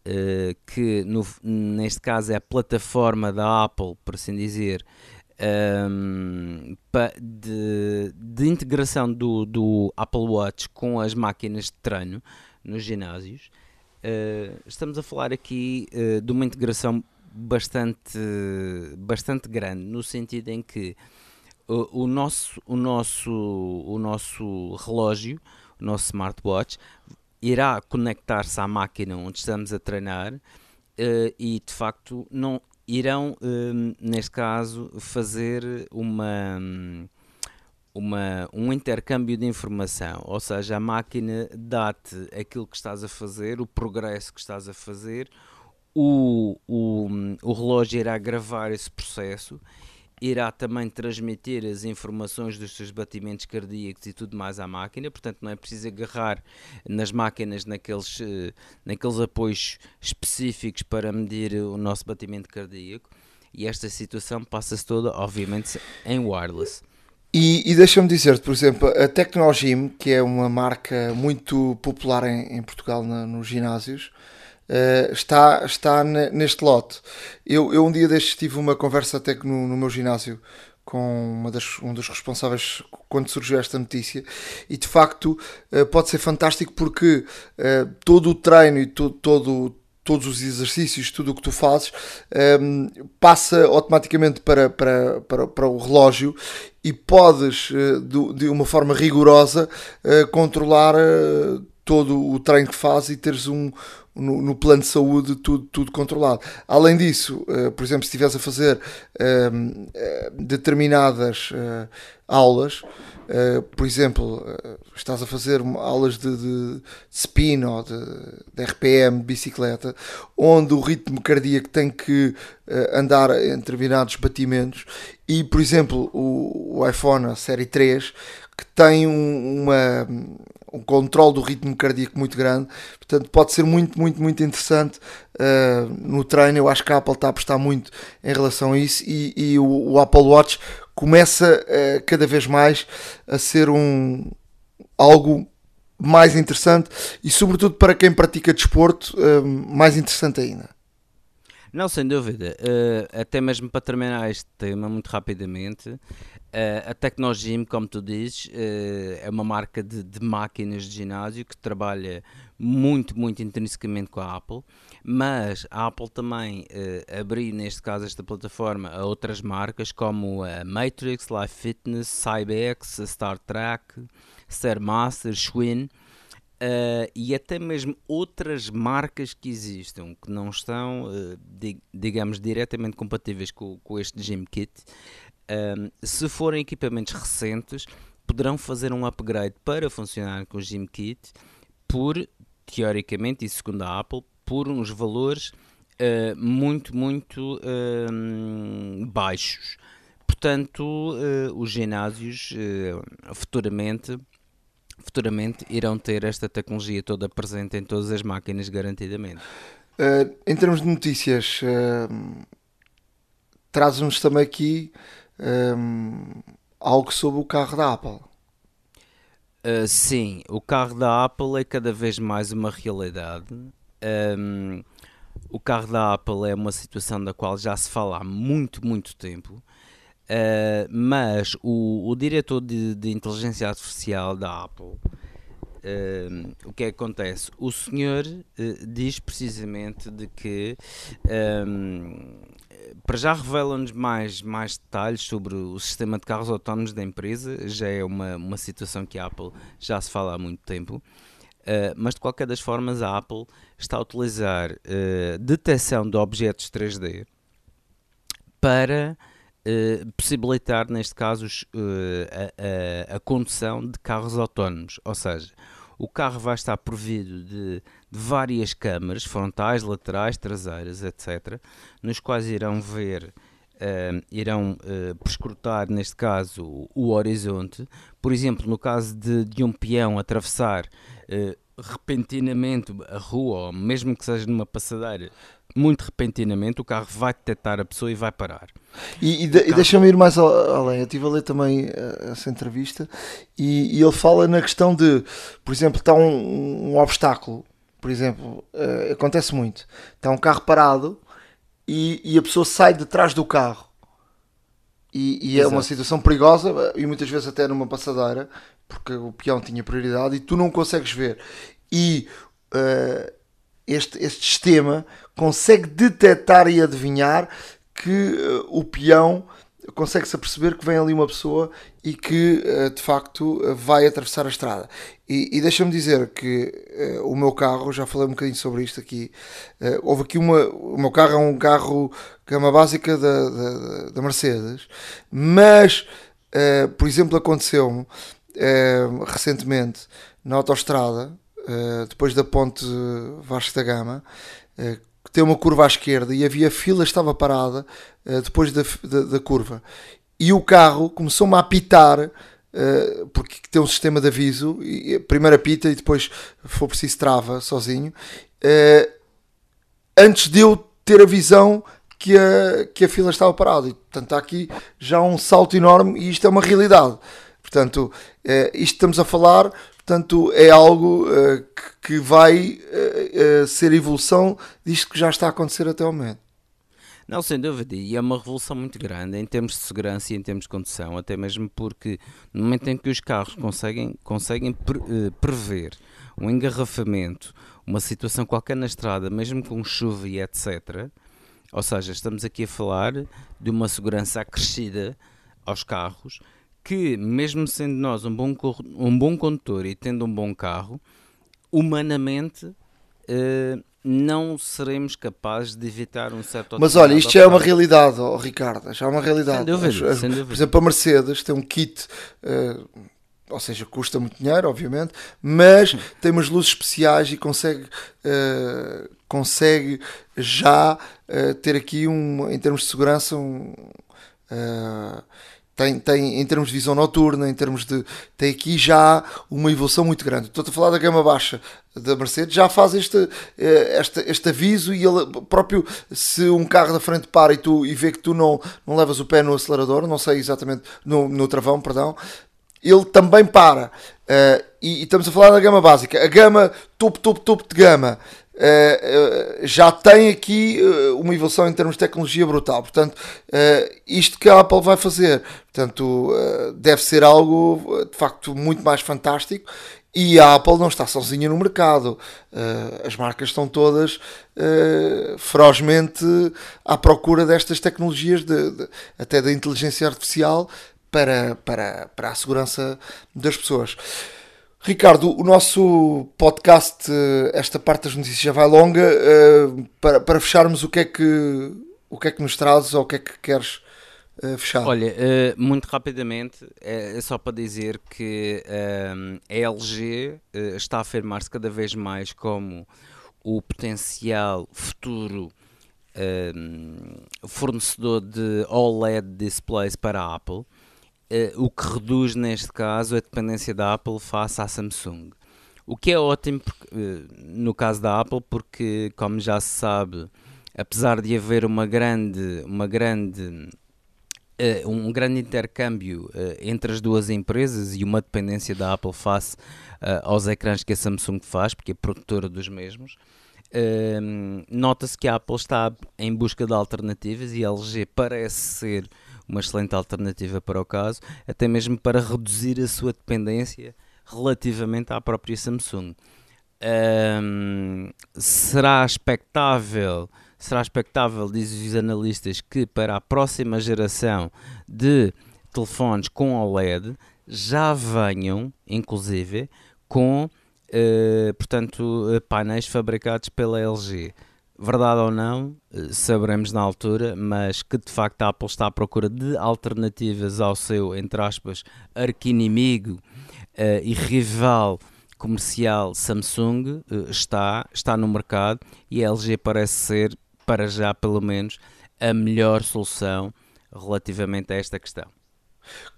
D: uh, que no, neste caso é a plataforma da Apple, por assim dizer, um, de, de, integração do, do, Apple Watch com as máquinas de treino nos ginásios. Uh, estamos a falar aqui uh, de uma integração bastante, bastante grande, no sentido em que o, o, nosso, o, nosso, o nosso relógio, o nosso smartwatch, irá conectar-se à máquina onde estamos a treinar uh, e de facto não, irão, um, neste caso, fazer uma, uma, um intercâmbio de informação, ou seja, a máquina dá-te aquilo que estás a fazer, o progresso que estás a fazer, o, o, o relógio irá gravar esse processo irá também transmitir as informações dos seus batimentos cardíacos e tudo mais à máquina, portanto não é preciso agarrar nas máquinas naqueles, eh, naqueles apoios específicos para medir o nosso batimento cardíaco e esta situação passa-se toda, obviamente, em wireless.
B: E, e deixa-me dizer-te, por exemplo, a Tecnogym, que é uma marca muito popular em, em Portugal na, nos ginásios, uh, está, está neste lote. Eu, eu um dia destes tive uma conversa até que no, no meu ginásio com uma das, um dos responsáveis quando surgiu esta notícia e de facto uh, pode ser fantástico porque uh, todo o treino e to, todo, todos os exercícios, tudo o que tu fazes, ehm, passa automaticamente para, para, para, para, o relógio e podes, de, uma forma rigorosa, controlar todo o treino que fazes e teres um, no, no, plano de saúde tudo, tudo controlado. Além disso, por exemplo, se estiveres a fazer ehm, determinadas aulas, Uh, por exemplo, uh, estás a fazer aulas de, de, spin ou de, de, RPM de bicicleta, onde o ritmo cardíaco tem que uh, andar em determinados batimentos, e por exemplo, o, o iPhone, a série 3, que tem um, uma, um controle do ritmo cardíaco muito grande, portanto pode ser muito, muito, muito interessante no treino. Eu acho que a Apple está a apostar muito em relação a isso e, e o, o Apple Watch começa uh, cada vez mais a ser um algo mais interessante e sobretudo para quem pratica desporto uh, mais interessante ainda.
D: Não, sem dúvida. Uh, até mesmo para terminar este tema muito rapidamente, uh, a Tecnogym, como tu dizes, uh, é uma marca de, de, máquinas de ginásio que trabalha muito, muito intrinsecamente com a Apple mas a Apple também uh, abriu, neste caso, esta plataforma a outras marcas como a Matrix, Life Fitness, Cybex, Star Trek, Stairmaster, Schwinn. Uh, e até mesmo outras marcas que existam que não estão, uh, digamos, diretamente compatíveis com, com este Gym Kit, uh, se forem equipamentos recentes, poderão fazer um upgrade para funcionar com o Gym Kit por, teoricamente, e segundo a Apple, por uns valores uh, muito, muito uh, baixos. Portanto, uh, os ginásios futuramente, futuramente irão ter esta tecnologia toda presente em todas as máquinas, garantidamente.
B: em termos de notícias, traz-nos também aqui algo sobre o carro da Apple.
D: Uh, sim, o carro da Apple é cada vez mais uma realidade. Um, o carro da Apple é uma situação da qual já se fala há muito, muito tempo. Uh, mas o, o diretor de, de, inteligência artificial da Apple, uh, o que é que acontece? O senhor uh, diz precisamente de que um, para já revela-nos mais, mais detalhes sobre o sistema de carros autónomos da empresa, já é uma, uma situação que a Apple já se fala há muito tempo. Uh, mas de qualquer das formas, a Apple está a utilizar uh, detecção de objetos 3D para uh, possibilitar, neste caso, a, a, a, condução de carros autónomos. Ou seja, o carro vai estar provido de, de várias câmaras frontais, laterais, traseiras, etc., nos quais irão ver. Uh, irão uh, neste caso, o, o, horizonte. Por exemplo, no caso de, de um peão atravessar uh, repentinamente a rua, ou mesmo que seja numa passadeira, muito repentinamente, o carro vai detectar a pessoa e vai parar.
B: E, e, carro... e deixa-me ir mais além. Eu estive a ler também essa entrevista e, e, ele fala na questão de, por exemplo, está um, um obstáculo, por exemplo, uh, acontece muito. Está um carro parado e, e a pessoa sai de trás do carro. E, e é uma situação perigosa e muitas vezes até numa passadeira porque o peão tinha prioridade e tu não consegues ver. E uh, este, este sistema consegue detectar e adivinhar que uh, o peão consegue-se aperceber que vem ali uma pessoa e que uh, de facto vai atravessar a estrada. E, e deixa-me dizer que o meu carro, já falei um bocadinho sobre isto aqui, houve aqui uma. O meu carro é um carro gama básica da, da, da Mercedes, mas por exemplo, aconteceu-me recentemente na autoestrada, uh, depois da ponte Vasco da Gama, uh, tem uma curva à esquerda e havia fila, estava parada depois da, da, da, curva. E o carro começou-me a apitar, porque tem um sistema de aviso, e, primeiro apita e depois, for preciso, trava sozinho, antes de eu ter a visão que a, que a fila estava parada. E, portanto, há aqui já um salto enorme e isto é uma realidade. Portanto, uh, isto estamos a falar, portanto, é algo uh, que, que, vai uh, ser evolução disto que já está a acontecer até ao momento.
D: Não, sem dúvida, e é uma revolução muito grande em termos de segurança e em termos de condução, até mesmo porque no momento em que os carros conseguem, conseguem pre, prever um engarrafamento, uma situação qualquer na estrada, mesmo com chuva e etc., ou seja, estamos aqui a falar de uma segurança acrescida aos carros que, mesmo sendo nós um bom, um bom condutor e tendo um bom carro, humanamente uh, não seremos capazes de evitar um certo
B: Mas olha, isto já é uma realidade, oh, Ricardo, já é uma realidade.
D: Sem dúvida, sem dúvida.
B: Por exemplo, a Mercedes tem um kit. Uh, ou seja, custa muito dinheiro, obviamente, mas tem umas luzes especiais e consegue, uh, consegue já uh, ter aqui, um, em termos de segurança, um, uh, tem, tem em termos de visão noturna, em termos de. tem aqui já uma evolução muito grande. Estou a falar da gama baixa da Mercedes, já faz este, este, este aviso e ele próprio, se um carro da frente para e, tu, e vê que tu não, não levas o pé no acelerador, não sei exatamente, no, no travão, perdão, ele também para. Uh, e, e, estamos a falar da gama básica. A gama topo, topo, topo de gama uh, uh, já tem aqui uma evolução em termos de tecnologia brutal. Portanto, isto que a Apple vai fazer, portanto, deve ser algo de facto muito mais fantástico. E a Apple não está sozinha no mercado. as marcas estão todas ferozmente à procura destas tecnologias, de, de, até da inteligência artificial, para, para, para a segurança das pessoas. Ricardo, o nosso podcast, esta parte das notícias já vai longa. Eh, para, para fecharmos, o que, é que, o que é que nos trazes ou o que é que queres eh, fechar?
D: Olha, eh, muito rapidamente, é só para dizer que a LG está a afirmar-se cada vez mais como o potencial futuro fornecedor de OLED displays para a Apple. Uh, o que reduz neste caso a dependência da Apple face à Samsung. O que é ótimo porque, uh, no caso da Apple, porque, como já se sabe, apesar de haver uma grande, uma grande, uh, um grande intercâmbio entre as duas empresas e uma dependência da Apple face aos ecrãs que a Samsung faz, porque é produtora dos mesmos, nota-se que a Apple está em busca de alternativas e a LG parece ser uma excelente alternativa para o caso, até mesmo para reduzir a sua dependência relativamente à própria Samsung. Um, será expectável, será expectável, dizem os analistas, que para a próxima geração de telefones com OLED já venham, inclusive, com uh, portanto, painéis fabricados pela LG verdade ou não, eh, saberemos na altura, mas que de facto a Apple está à procura de alternativas ao seu, entre aspas, arquinimigo uh, e rival comercial Samsung uh, está, está no mercado e a LG parece ser, para já pelo menos, a melhor solução relativamente a esta questão.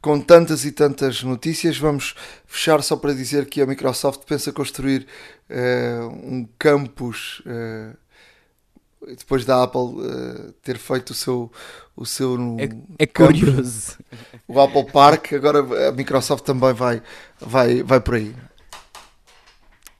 B: Com tantas e tantas notícias, vamos fechar só para dizer que a Microsoft pensa construir uh, um campus depois da Apple uh, ter feito o seu o seu
D: é, é curioso.
B: O Apple Park agora a Microsoft também vai vai vai por aí.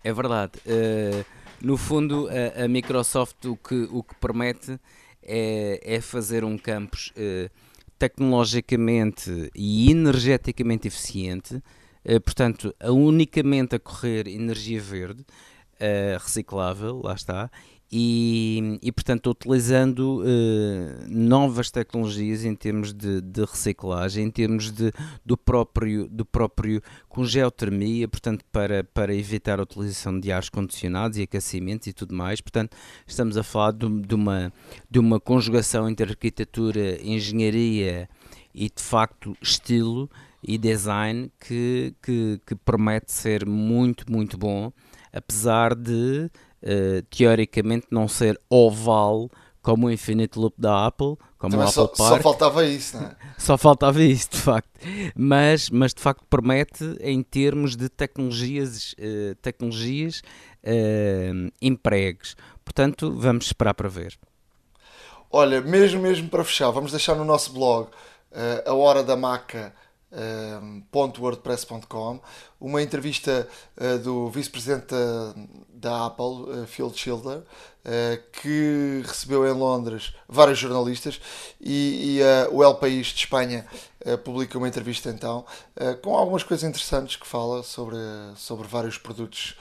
D: É verdade. Uh, no fundo a, a, Microsoft o que o que promete é, é fazer um campus uh, tecnologicamente e energeticamente eficiente portanto unicamente a correr energia verde reciclável lá está e, e portanto, utilizando uh, novas tecnologias em termos de, de, reciclagem, em termos de, do, próprio, do próprio com geotermia, portanto, para, para evitar a utilização de ares condicionados e aquecimentos e tudo mais. Portanto, estamos a falar de, de uma, de uma conjugação entre arquitetura, engenharia e, de facto, estilo e design que, que, que promete ser muito, muito bom, apesar de uh, teoricamente não ser oval como o Infinite Loop da Apple, como Também o
B: só,
D: Apple Park.
B: Só faltava isso, não é?
D: só faltava isso, de facto. Mas, mas de facto promete em termos de tecnologias, uh, tecnologias uh, empregos. Portanto, vamos esperar para ver.
B: Olha, mesmo mesmo para fechar, vamos deixar no nosso blog uh, a hora da maca wordpress.com uma entrevista uh, do vice-presidente da, da, Apple, uh, Phil Schiller, que recebeu em Londres vários jornalistas e, o El País de Espanha publica uma entrevista então com algumas coisas interessantes que fala sobre, sobre vários produtos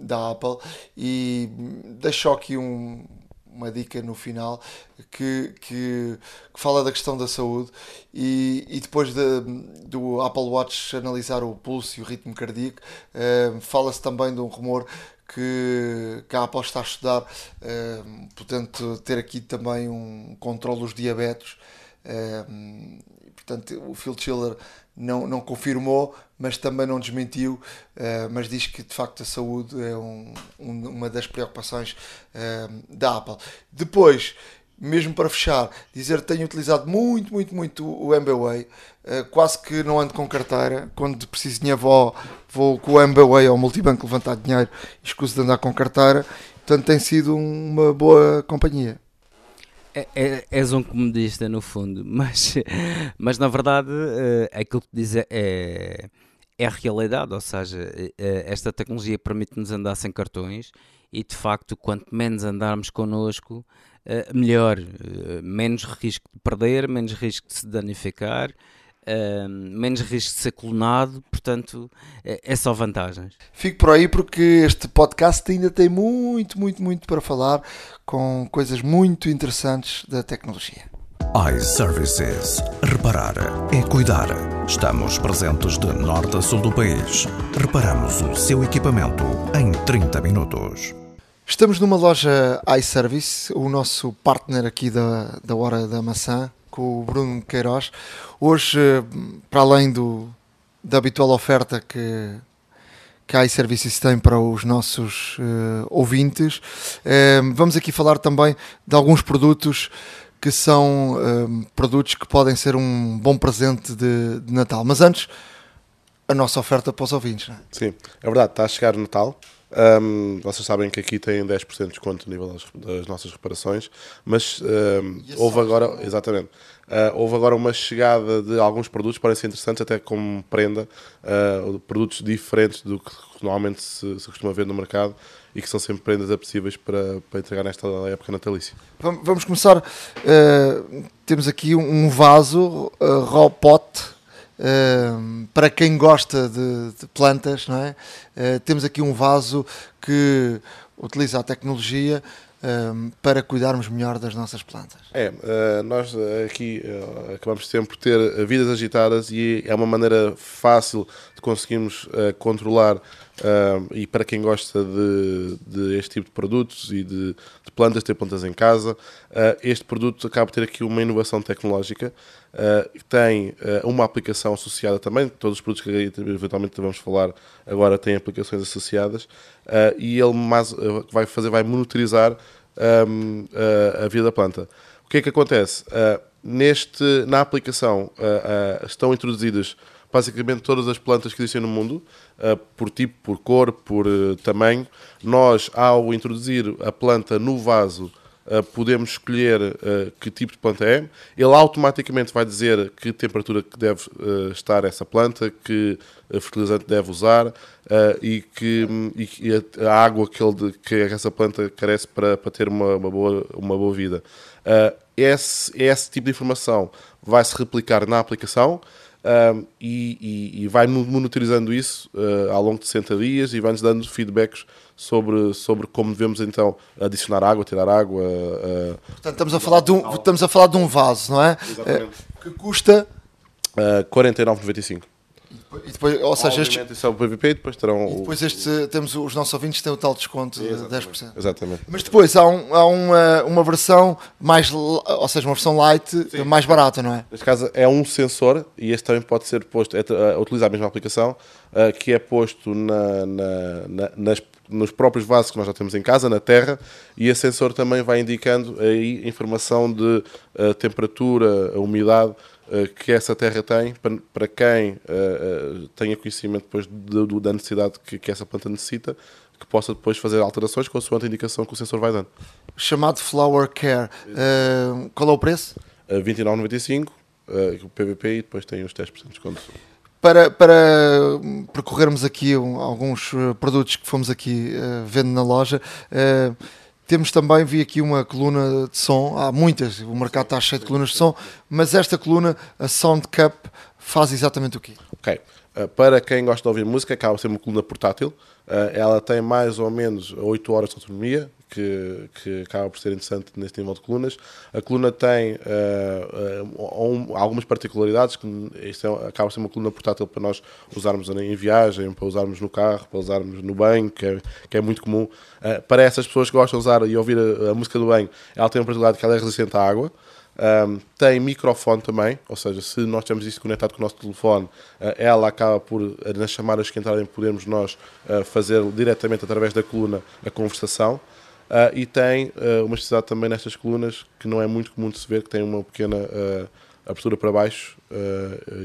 B: da Apple. E deixou aqui um uma dica no final que, que, que, fala da questão da saúde e, e depois de, do Apple Watch analisar o pulso e o ritmo cardíaco, uh, fala-se também de um rumor que, que a Apple está a estudar, uh, portanto, ter aqui também um controle dos diabetes. Uh, portanto, o Phil Schiller não, não confirmou, mas também não desmentiu, uh, mas diz que de facto a saúde é um, um, uma das preocupações uh, da Apple. Depois, mesmo para fechar, dizer que tenho utilizado muito, muito, muito o MBWay, uh, quase que não ando com carteira, quando preciso de minha avó vou com o MBWay ao multibanco levantar dinheiro escuso de andar com carteira, portanto tem sido uma boa companhia.
D: É, é, és um comodista no fundo, mas, mas na verdade uh, aquilo que diz é, é, é a realidade, ou seja, uh, esta tecnologia permite-nos andar sem cartões e de facto quanto menos andarmos connosco, melhor, menos risco de perder, menos risco de se danificar Uh, menos risco de ser clonado, portanto é, é, só vantagens.
B: Fico por aí porque este podcast ainda tem muito, muito, muito para falar com coisas muito interessantes da tecnologia.
C: iServices. Reparar é cuidar. Estamos presentes de norte a sul do país. Reparamos o seu equipamento em 30 minutos.
B: Estamos numa loja iService, o nosso partner aqui da, da Hora da Maçã, com o Bruno Queiroz. Hoje, para além do, da habitual oferta que, que a iServices tem para os nossos uh, ouvintes, uh, vamos aqui falar também de alguns produtos que são produtos que podem ser um bom presente de, de, Natal. Mas antes, a nossa oferta para os ouvintes. Não é?
E: Sim, é verdade, está a chegar o Natal. Um, vocês sabem que aqui tem 10% de desconto no nível das, das nossas reparações, mas um, houve agora, exatamente, uh, houve agora uma chegada de alguns produtos que parecem interessantes, até como prenda, uh, produtos diferentes do que normalmente se, se, costuma ver no mercado e que são sempre prendas apetecíveis para, para entregar nesta época natalícia.
B: Vamos começar, uh, temos aqui um vaso uh, Uh, para quem gosta de, de plantas, não é? Uh, temos aqui um vaso que utiliza a tecnologia uh, para cuidarmos melhor das nossas plantas.
E: É, eh, nós aqui acabamos sempre por ter vidas agitadas e é uma maneira fácil de conseguirmos controlar Uh, e para quem gosta de, de, este tipo de produtos e de, de plantas, ter plantas em casa, uh, este produto acaba por ter aqui uma inovação tecnológica. Uh, tem uma aplicação associada também, todos os produtos que eventualmente vamos falar agora têm aplicações associadas, e ele mais, vai fazer, vai monitorizar um, a vida da planta. O que é que acontece? neste, na aplicação estão introduzidas basicamente todas as plantas que existem no mundo, uh, por tipo, por cor, por uh, tamanho. Nós, ao introduzir a planta no vaso, uh, podemos escolher que tipo de planta é. Ele automaticamente vai dizer que temperatura que deve estar essa planta, que fertilizante deve usar e que e a, a, água que, ele, que essa planta carece para, para ter uma, uma, boa, uma boa vida. esse, esse tipo de informação vai se replicar na aplicação um, e, e, e, vai monitorizando isso uh, ao longo de 60 dias e vai-nos dando feedbacks sobre, sobre como devemos então adicionar água, tirar água. Uh,
B: Portanto, estamos a, falar de um, estamos a falar de um vaso, não é? Exatamente. que custa
E: uh, 49,95.
B: E depois, ou seja,
E: este... isso é o PVP e depois terão.
B: E depois este, temos os nossos ouvintes têm o tal desconto
E: Exatamente.
B: de 10%.
E: Exatamente.
B: Mas depois há, um, há uma, uma versão mais, ou seja, uma versão light Sim. mais barata, não é?
E: Neste caso é um sensor e este também pode ser posto, é, uh, utilizar a mesma aplicação, uh, que é posto na, na, na, nas, nos próprios vasos que nós já temos em casa, na terra, e esse sensor também vai indicando aí informação de uh, temperatura, umidade eh, que essa terra tem para quem uh, tenha conhecimento depois de, da necessidade que, essa planta necessita, que possa depois fazer alterações com a sua indicação que o sensor vai dando.
B: Chamado Flower Care. Uh, qual é o preço?
E: Uh, 29,95 uh, o PVP, e depois tem os 10% de desconto.
B: Para, para percorrermos aqui um, alguns produtos que fomos aqui uh, vendo na loja, uh, temos também, vi aqui uma coluna de som, há muitas, o mercado está cheio de colunas de som, mas esta coluna, a Sound Cup, faz exatamente o quê?
E: Ok. Uh, para quem gosta de ouvir música, acaba ser uma coluna portátil. Uh, ela tem mais ou menos 8 horas de autonomia, que, que acaba por ser interessante neste nível de colunas. A coluna tem uh, um, algumas particularidades, que isto é, acaba por ser uma coluna portátil para nós usarmos em viagem, para usarmos no carro, para usarmos no banho, que é, que é muito comum. Uh, para essas pessoas que gostam de usar e ouvir a, a música do banho, ela tem uma particularidade que ela é resistente à água. Um, tem microfone também, ou seja, se nós temos isto conectado com o nosso telefone, uh, ela acaba por, nas chamadas que entrarem, podermos nós uh, fazer diretamente através da coluna a conversação. Uh, e tem uh, uma esticidade também nestas colunas que não é muito comum de se ver, que tem uma pequena uh, abertura para baixo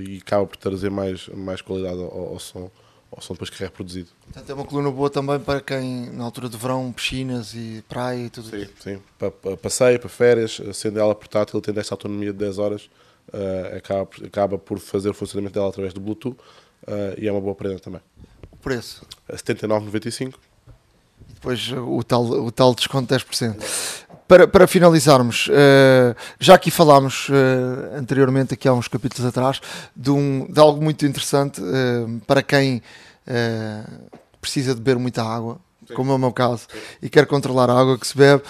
E: e acaba por trazer mais, mais qualidade ao, ao, som, ao som depois que é reproduzido.
B: Portanto, é uma coluna boa também para quem, na altura de verão, piscinas e praia e tudo
E: sim, isso. Sim, para, para passeio, para férias, sendo ela portátil, tendo esta autonomia de 10 horas, acaba, acaba por fazer o funcionamento dela através do Bluetooth e é uma boa prenda também.
B: O preço?
E: 79,95
B: depois o tal, o tal desconto de 10%. Para, para finalizarmos, uh, já aqui falámos uh, anteriormente, aqui há uns capítulos atrás, de, um, de algo muito interessante uh, para quem precisa de beber muita água, Sim. como é o meu caso, Sim. e quer controlar a água que se bebe.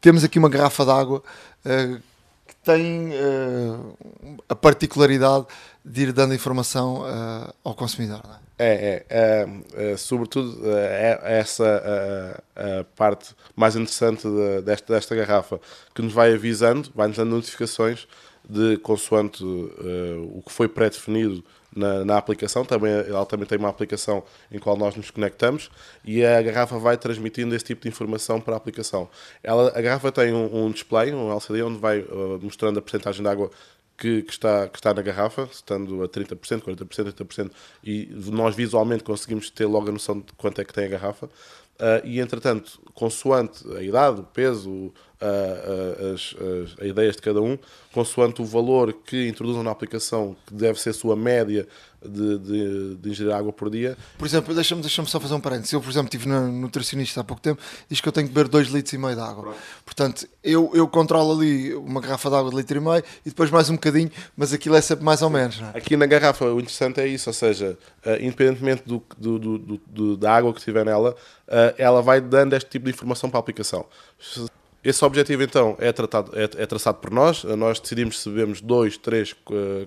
B: temos aqui uma garrafa de tem a particularidade de ir dando informação ao consumidor. É?
E: É, é, é, é sobretudo é, é essa a, parte mais interessante de, desta, desta garrafa que nos vai avisando, vai-nos dando notificações de consoante uh, o que foi pré-definido na, na, aplicação. Também, ela também tem uma aplicação em qual nós nos conectamos e a garrafa vai transmitindo esse tipo de informação para a aplicação. Ela, a garrafa tem um, um display, um LCD, onde vai uh, mostrando a porcentagem de água que, que, está, que está na garrafa, estando a 30%, 40%, 30%, e nós visualmente conseguimos ter logo a noção de quanto é que tem a garrafa. Uh, e entretanto, consoante a idade, o peso, as, as, as, ideias de cada um, consoante o valor que introduzam na aplicação, que deve ser a sua média de, de, de ingerir água por dia.
B: Por exemplo, deixa-me deixa só fazer um parênteses. Eu, por exemplo, estive na nutricionista há pouco tempo, diz que eu tenho que beber 2 litros e meio de água. Pronto. Portanto, eu, eu controlo ali uma garrafa de água de litro e meio e depois mais um bocadinho, mas aquilo é sempre mais ou menos. É?
E: Aqui na garrafa, o interessante é isso, ou seja, uh, independentemente do, do, do, do, da água que tiver nela, uh, ela vai dando este tipo de informação para a aplicação. Esse objetivo então é, tratado, é, é, traçado por nós, nós decidimos se bebemos 2, 3,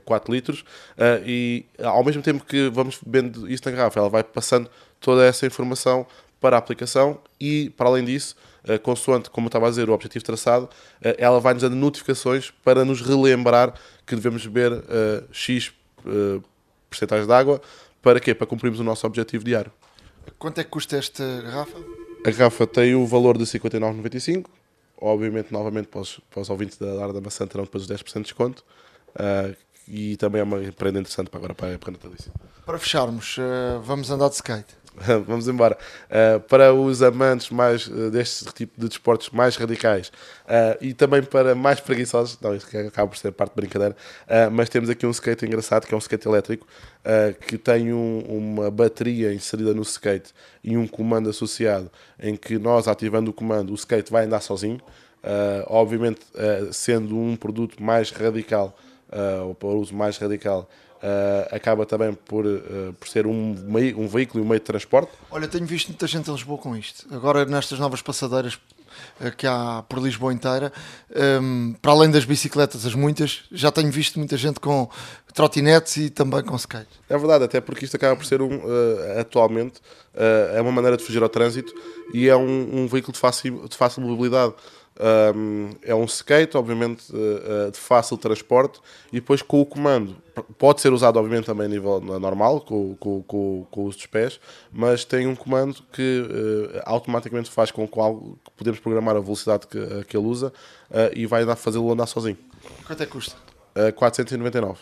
E: 4 litros uh, e ao mesmo tempo que vamos bebendo isto na garrafa, ela vai passando toda essa informação para a aplicação e, para além disso, uh, consoante, como eu estava a dizer, o objetivo traçado, ela vai nos dando notificações para nos relembrar que devemos beber uh, X uh, porcentagem de água. Para quê? Para cumprirmos o nosso objetivo diário.
B: Quanto é que custa esta garrafa?
E: A garrafa tem o valor de 59,95 obviamente, novamente, para os, para os ouvintes da área da maçã terão depois os 10% de desconto. Uh, e também é uma prenda interessante para agora, para a época natalícia.
B: Para fecharmos, uh, vamos andar de skate.
E: Vamos embora. Uh, para os amantes mais uh, deste tipo de desportos mais radicais uh, e também para mais preguiçosos, não, isso acaba por ser parte da brincadeira, mas temos aqui um skate engraçado que é um skate elétrico que tem um, uma bateria inserida no skate e um comando associado em que nós ativando o comando o skate vai andar sozinho. obviamente, sendo um produto mais radical ou para uso mais radical, Uh, acaba também por, uh, por ser um, meio, um veículo e um meio de transporte.
B: Olha, tenho visto muita gente em Lisboa com isto. Agora, nestas novas passadeiras uh, que há por Lisboa inteira, um, para além das bicicletas, as muitas, já tenho visto muita gente com trotinetes e também com skate.
E: É verdade, até porque isto acaba por ser um, atualmente, é uma maneira de fugir ao trânsito e é um, um veículo de fácil, de fácil mobilidade. Um, é um skate, obviamente, uh, de fácil transporte e depois com o comando. Pode ser usado, obviamente, também a nível normal, com, com, com, com o uso dos pés, mas tem um comando que uh, automaticamente faz com que podemos programar a velocidade que, que ele usa e vai fazê-lo andar sozinho.
B: Quanto é que custa?
E: 499.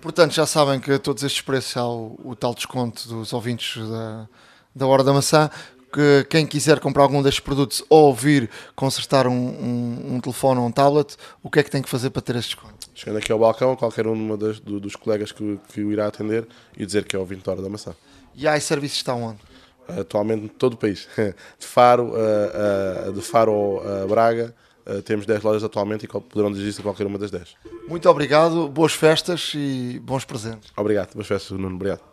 B: Portanto, já sabem que todos estes preços há o, o tal desconto dos ouvintes da, da Hora da Maçã que quem quiser comprar algum destes produtos ou vir consertar um, um, um, telefone ou um tablet, o que é que tem que fazer para ter este desconto?
E: chegando aqui ao balcão, qualquer um das, do, dos colegas que, que o irá atender e dizer que é o 20 Hora da Maçã.
B: E a iService está onde?
E: Atualmente em todo o país. De Faro, a, a, de Faro a Braga, a, temos 10 lojas atualmente e poderão dirigir-se a qualquer uma das 10.
B: Muito obrigado, boas festas e bons presentes.
E: Obrigado, boas festas, Nuno. Obrigado.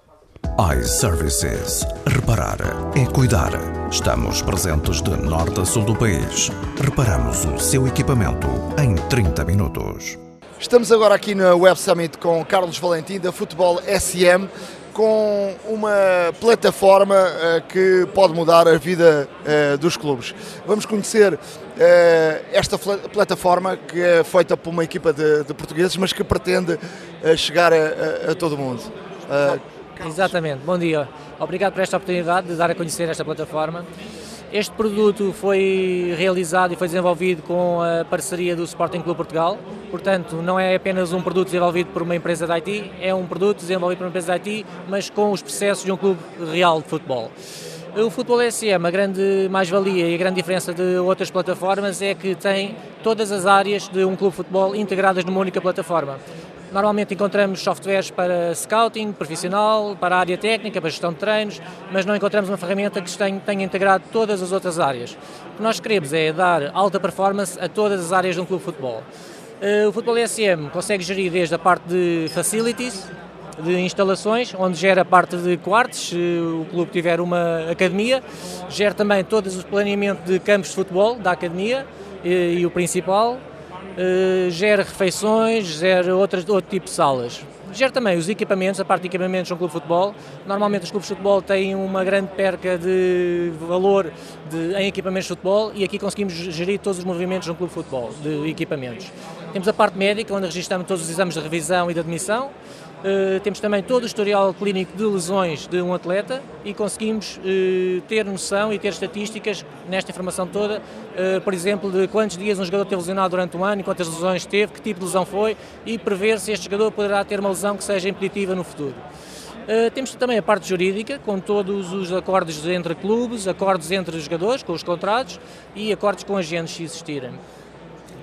C: iServices. Reparar é cuidar. Estamos presentes de norte a sul do país. Reparamos o seu equipamento em 30 minutos.
B: Estamos agora aqui na Web Summit com Carlos Valentim da Futebol SM com uma plataforma uh, que pode mudar a vida uh, dos clubes. Vamos conhecer uh, esta plataforma que é feita por uma equipa de, de portugueses, mas que pretende chegar a, a, a, todo mundo.
F: Exatamente, bom dia. Obrigado por esta oportunidade de dar a conhecer esta plataforma. Este produto foi realizado e foi desenvolvido com a parceria do Sporting Clube Portugal, portanto não é apenas um produto desenvolvido por uma empresa de IT, é um produto desenvolvido por uma empresa de IT, mas com os processos de um clube real de futebol. O Futebol SM, a grande mais-valia e a grande diferença de outras plataformas é que tem todas as áreas de um clube de futebol integradas numa única plataforma. Normalmente encontramos softwares para scouting profissional, para a área técnica, para gestão de treinos, mas não encontramos uma ferramenta que tenha, integrado todas as outras áreas. O que nós queremos é dar alta performance a todas as áreas de um clube de futebol. Eh, o Futebol SM consegue gerir desde a parte de facilities, de instalações, onde gera a parte de quartos, se o clube tiver uma academia, gera também todo o planeamento de campos de futebol da academia e, eh, e o principal, uh, gera refeições, gera outras, outro tipo de salas. Gera também os equipamentos, a parte de equipamentos no clube de futebol. Normalmente os clubes de futebol têm uma grande perca de valor de, em equipamentos de futebol e aqui conseguimos gerir todos os movimentos no clube de futebol, de equipamentos. Temos a parte médica, onde registramos todos os exames de revisão e de admissão. Uh, temos também todo o historial clínico de lesões de um atleta e conseguimos uh, ter noção e ter estatísticas nesta informação toda, uh, por exemplo, de quantos dias um jogador teve lesionado durante um ano quantas lesões teve, que tipo de lesão foi e prever se este jogador poderá ter uma lesão que seja impeditiva no futuro. temos também a parte jurídica, com todos os acordos entre clubes, acordos entre jogadores, com os contratos e acordos com agentes, se existirem.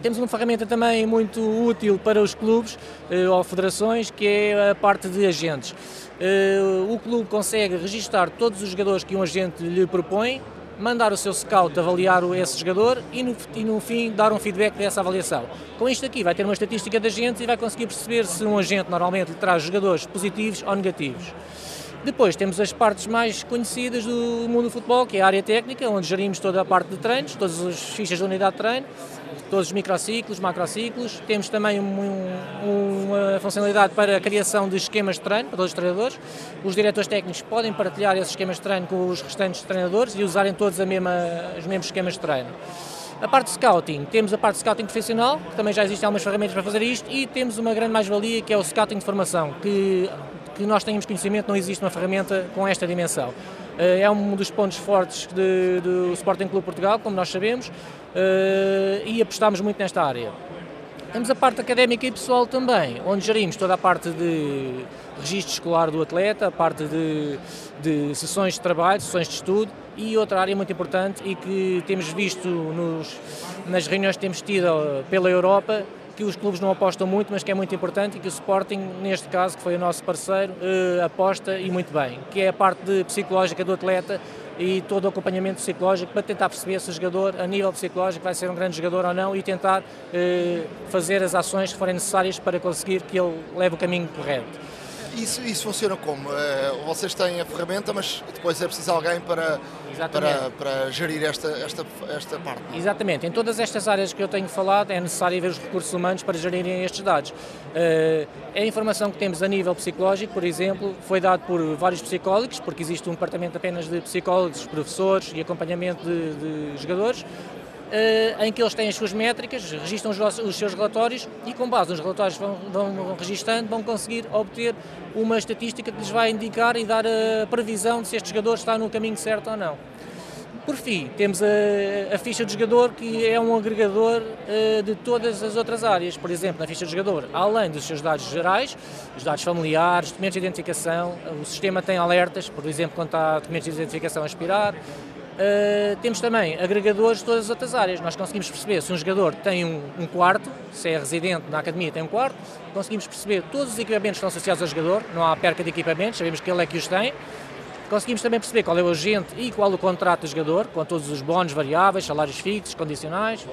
F: Temos uma ferramenta também muito útil para os clubes eh, ou federações, que é a parte de agentes. Eh, o clube consegue registar todos os jogadores que um agente lhe propõe, mandar o seu scout avaliar esse jogador e no, e no fim dar um feedback dessa avaliação. Com isto aqui vai ter uma estatística de agentes e vai conseguir perceber se um agente normalmente lhe traz jogadores positivos ou negativos. Depois temos as partes mais conhecidas do mundo do futebol, que é a área técnica, onde gerimos toda a parte de treinos, todas as fichas da unidade de treino, todos os microciclos, macrociclos. Temos também um, um, uma funcionalidade para a criação de esquemas de treino para todos os treinadores. Os diretores técnicos podem partilhar esses esquemas de treino com os restantes treinadores e usarem todos mesma, os mesmos esquemas de treino. A parte de scouting, temos a parte de scouting profissional, que também já existem algumas ferramentas para fazer isto, e temos uma grande mais-valia que é o scouting de formação, que, que nós tenhamos conhecimento, não existe uma ferramenta com esta dimensão. Eh, é um dos pontos fortes de, do Sporting Clube Portugal, como nós sabemos, e apostámos muito nesta área. Temos a parte académica e pessoal também, onde gerimos toda a parte de registro escolar do atleta, a parte de, de sessões de trabalho, sessões de estudo e outra área muito importante e que temos visto nos, nas reuniões que temos tido pela Europa, que os clubes não apostam muito, mas que é muito importante e que o Sporting, neste caso, que foi o nosso parceiro, eh, aposta e muito bem, que é a parte de psicológica do atleta e todo o acompanhamento psicológico para tentar perceber se o jogador, a nível psicológico, vai ser um grande jogador ou não e tentar eh, fazer as ações que forem necessárias para conseguir que ele leve o caminho correto.
B: Isso, isso funciona como? Uh, vocês têm a ferramenta, mas depois é preciso alguém para, para, para gerir esta, esta, esta parte.
F: Não? É? Exatamente. Em todas estas áreas que eu tenho falado, é necessário ver os recursos humanos para gerirem estes dados. Uh, a informação que temos a nível psicológico, por exemplo, foi dado por vários psicólogos, porque existe um departamento apenas de psicólogos, professores e acompanhamento de, de jogadores eh, em que eles têm as suas métricas, registram os, seus relatórios e com base nos relatórios que vão, vão registando vão conseguir obter uma estatística que lhes vai indicar e dar a previsão de se este jogador está no caminho certo ou não. Por fim, temos a, a, ficha de jogador, que é um agregador uh, de todas as outras áreas. Por exemplo, na ficha de jogador, além dos seus dados gerais, os dados familiares, documentos de identificação, o sistema tem alertas, por exemplo, quando está documentos de identificação a expirar, Uh, temos também agregadores de todas as outras áreas. Nós conseguimos perceber se um jogador tem um, um, quarto, se é residente na academia tem um quarto, conseguimos perceber todos os equipamentos que estão associados ao jogador, não há perca de equipamentos, sabemos que ele é que os tem. Conseguimos também perceber qual é o agente e qual o contrato do jogador, com todos os bónus variáveis, salários fixos, condicionais.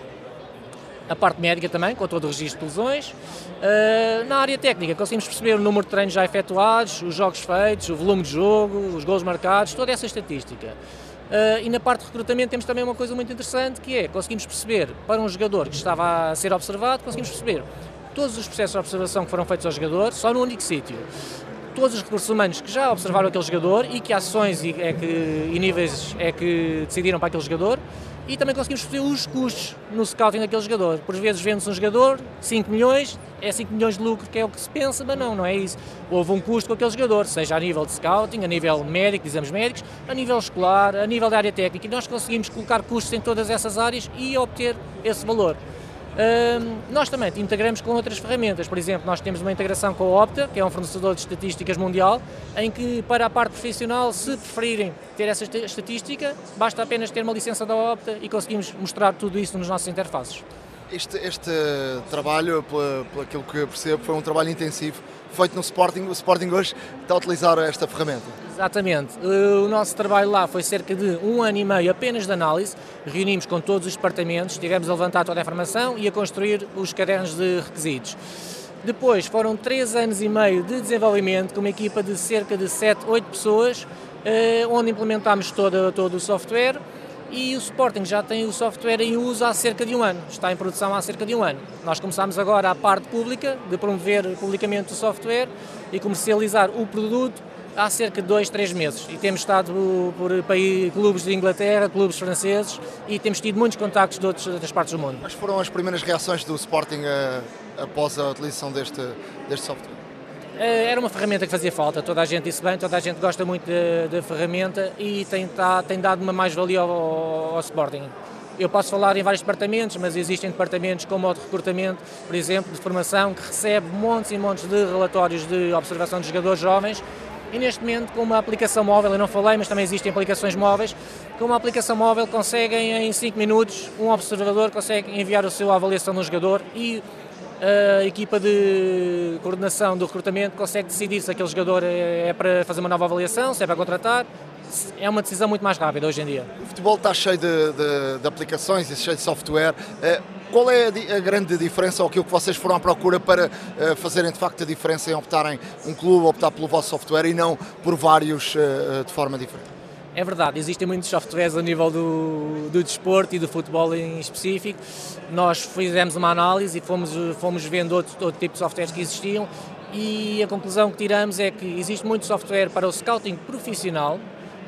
F: A parte médica também, com todo o registro de lesões. Uh, na área técnica, conseguimos perceber o número de treinos já efetuados, os jogos feitos, o volume de jogo, os gols marcados, toda essa estatística. Uh, e na parte de recrutamento temos também uma coisa muito interessante que é conseguimos perceber para um jogador que estava a ser observado, conseguimos perceber todos os processos de observação que foram feitos ao jogador só num único sítio. Todos os recursos humanos que já observaram aquele jogador e que ações é que, e níveis é que decidiram para aquele jogador e também conseguimos fazer os custos no scouting daquele jogador. Por vezes vende-se um jogador, 5 milhões, é 5 milhões de lucro que é o que se pensa, mas não, não é isso. Houve um custo com aquele jogador, seja a nível de scouting, a nível médico, exames médicos, a nível escolar, a nível da área técnica, e nós conseguimos colocar custos em todas essas áreas e obter esse valor. Nós também integramos com outras ferramentas, por exemplo, nós temos uma integração com a Opta, que é um fornecedor de estatísticas mundial, em que para a parte profissional, se preferirem ter essa estatística, basta apenas ter uma licença da Opta e conseguimos mostrar tudo isso nas nossas interfaces.
B: Este, este trabalho, pelo aquilo que percebo, foi um trabalho intensivo feito no Sporting. O Sporting hoje está a utilizar esta ferramenta.
F: Exatamente. O nosso trabalho lá foi cerca de um ano e meio apenas de análise. Reunimos com todos os departamentos, tivemos a levantar toda a informação e a construir os cadernos de requisitos. Depois foram três anos e meio de desenvolvimento com uma equipa de cerca de 7, 8 pessoas, eh, onde implementámos todo, todo o software e o Sporting já tem o software em uso há cerca de um ano, está em produção há cerca de um ano. Nós começámos agora a parte pública, de promover publicamente o software e comercializar o produto há cerca de dois, três meses. E temos estado por, país, clubes de Inglaterra, clubes franceses e temos tido muitos contactos de outras, outras partes do mundo.
B: Quais foram as primeiras reações do Sporting a, eh, após a utilização deste, deste software?
F: Eh, era uma ferramenta que fazia falta, toda a gente disse bem, toda a gente gosta muito da ferramenta e tem, tá, tem dado uma mais-valia ao, ao, Sporting. Eu posso falar em vários departamentos, mas existem departamentos como o de recrutamento, por exemplo, de formação, que recebe montes e montes de relatórios de observação de jogadores jovens e neste momento com uma aplicação móvel, eu não falei, mas também existem aplicações móveis, com uma aplicação móvel conseguem em 5 minutos, um observador consegue enviar a sua avaliação um jogador e a equipa de coordenação do recrutamento consegue decidir se aquele jogador é, é para fazer uma nova avaliação, se é para contratar. É uma decisão muito mais rápida hoje em dia.
B: O futebol está cheio de, de, de aplicações e cheio de software. Eh, qual é a, grande diferença ou aquilo que vocês foram à procura para eh, fazerem de facto a diferença em optarem um clube, optar pelo vosso software e não por vários eh, de forma diferente?
F: É verdade, existem muitos softwares a nível do, do desporto e do futebol em específico. Nós fizemos uma análise e fomos, fomos vendo outro, outro tipo de softwares que existiam e a conclusão que tiramos é que existe muito software para o scouting profissional,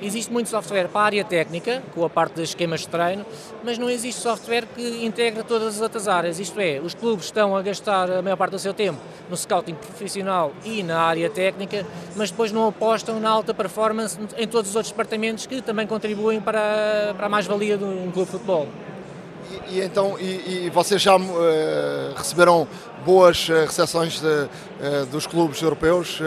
F: Existe muito software para a área técnica, com a parte dos esquemas de treino, mas não existe software que integra todas as outras áreas. Isto é, os clubes estão a gastar a maior parte do seu tempo no scouting profissional e na área técnica, mas depois não apostam na alta performance em todos os outros departamentos que também contribuem para, para a mais-valia de um clube de futebol.
B: E, e então, e, e, vocês já uh, receberam boas uh, recepções de, uh, dos clubes europeus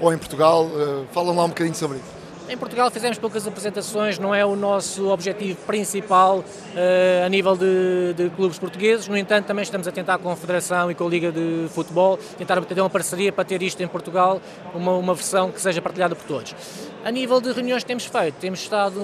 B: ou em Portugal? falam lá um bocadinho sobre isso.
F: Em Portugal fizemos poucas apresentações, não é o nosso objetivo principal uh, a nível de, de, clubes portugueses, no entanto também estamos a tentar com a Federação e com a Liga de Futebol, tentar ter uma parceria para ter isto em Portugal, uma, uma versão que seja partilhada por todos. A nível de reuniões que temos feito, temos estado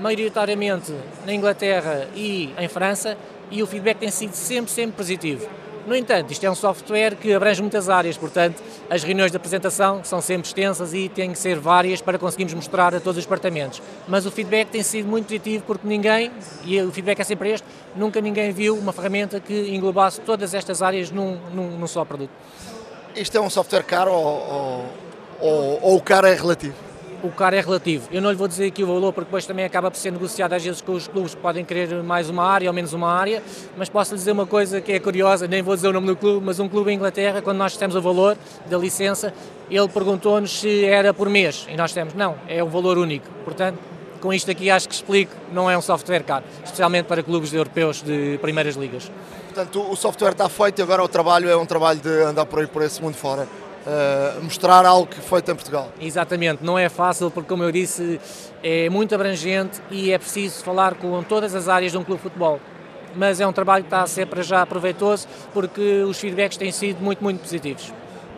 F: maioritariamente na Inglaterra e em França e o feedback tem sido sempre, sempre positivo. No entanto, isto é um software que abrange muitas áreas, portanto, as reuniões de apresentação são sempre extensas e têm que ser várias para conseguirmos mostrar a todos os departamentos. Mas o feedback tem sido muito positivo porque ninguém, e o feedback é sempre este, nunca ninguém viu uma ferramenta que englobasse todas estas áreas num, num, num só produto.
B: Isto é um software caro ou, ou, ou o caro é relativo?
F: O caro é relativo. Eu não lhe vou dizer aqui o valor, porque depois também acaba por ser negociado às vezes com os clubes que podem querer mais uma área ou menos uma área, mas posso lhe dizer uma coisa que é curiosa, nem vou dizer o nome do clube, mas um clube em Inglaterra, quando nós temos o valor da licença, ele perguntou-nos se era por mês, e nós temos, não, é um valor único. Portanto, com isto aqui acho que explico, não é um software caro, especialmente para clubes europeus de primeiras ligas.
B: Portanto, o software está feito e agora o trabalho é um trabalho de andar por aí por esse mundo fora uh, mostrar algo que foi feito em Portugal.
F: Exatamente, não é fácil porque, como eu disse, é muito abrangente e é preciso falar com todas as áreas de um clube de futebol. Mas é um trabalho que está a ser para já proveitoso porque os feedbacks têm sido muito, muito positivos.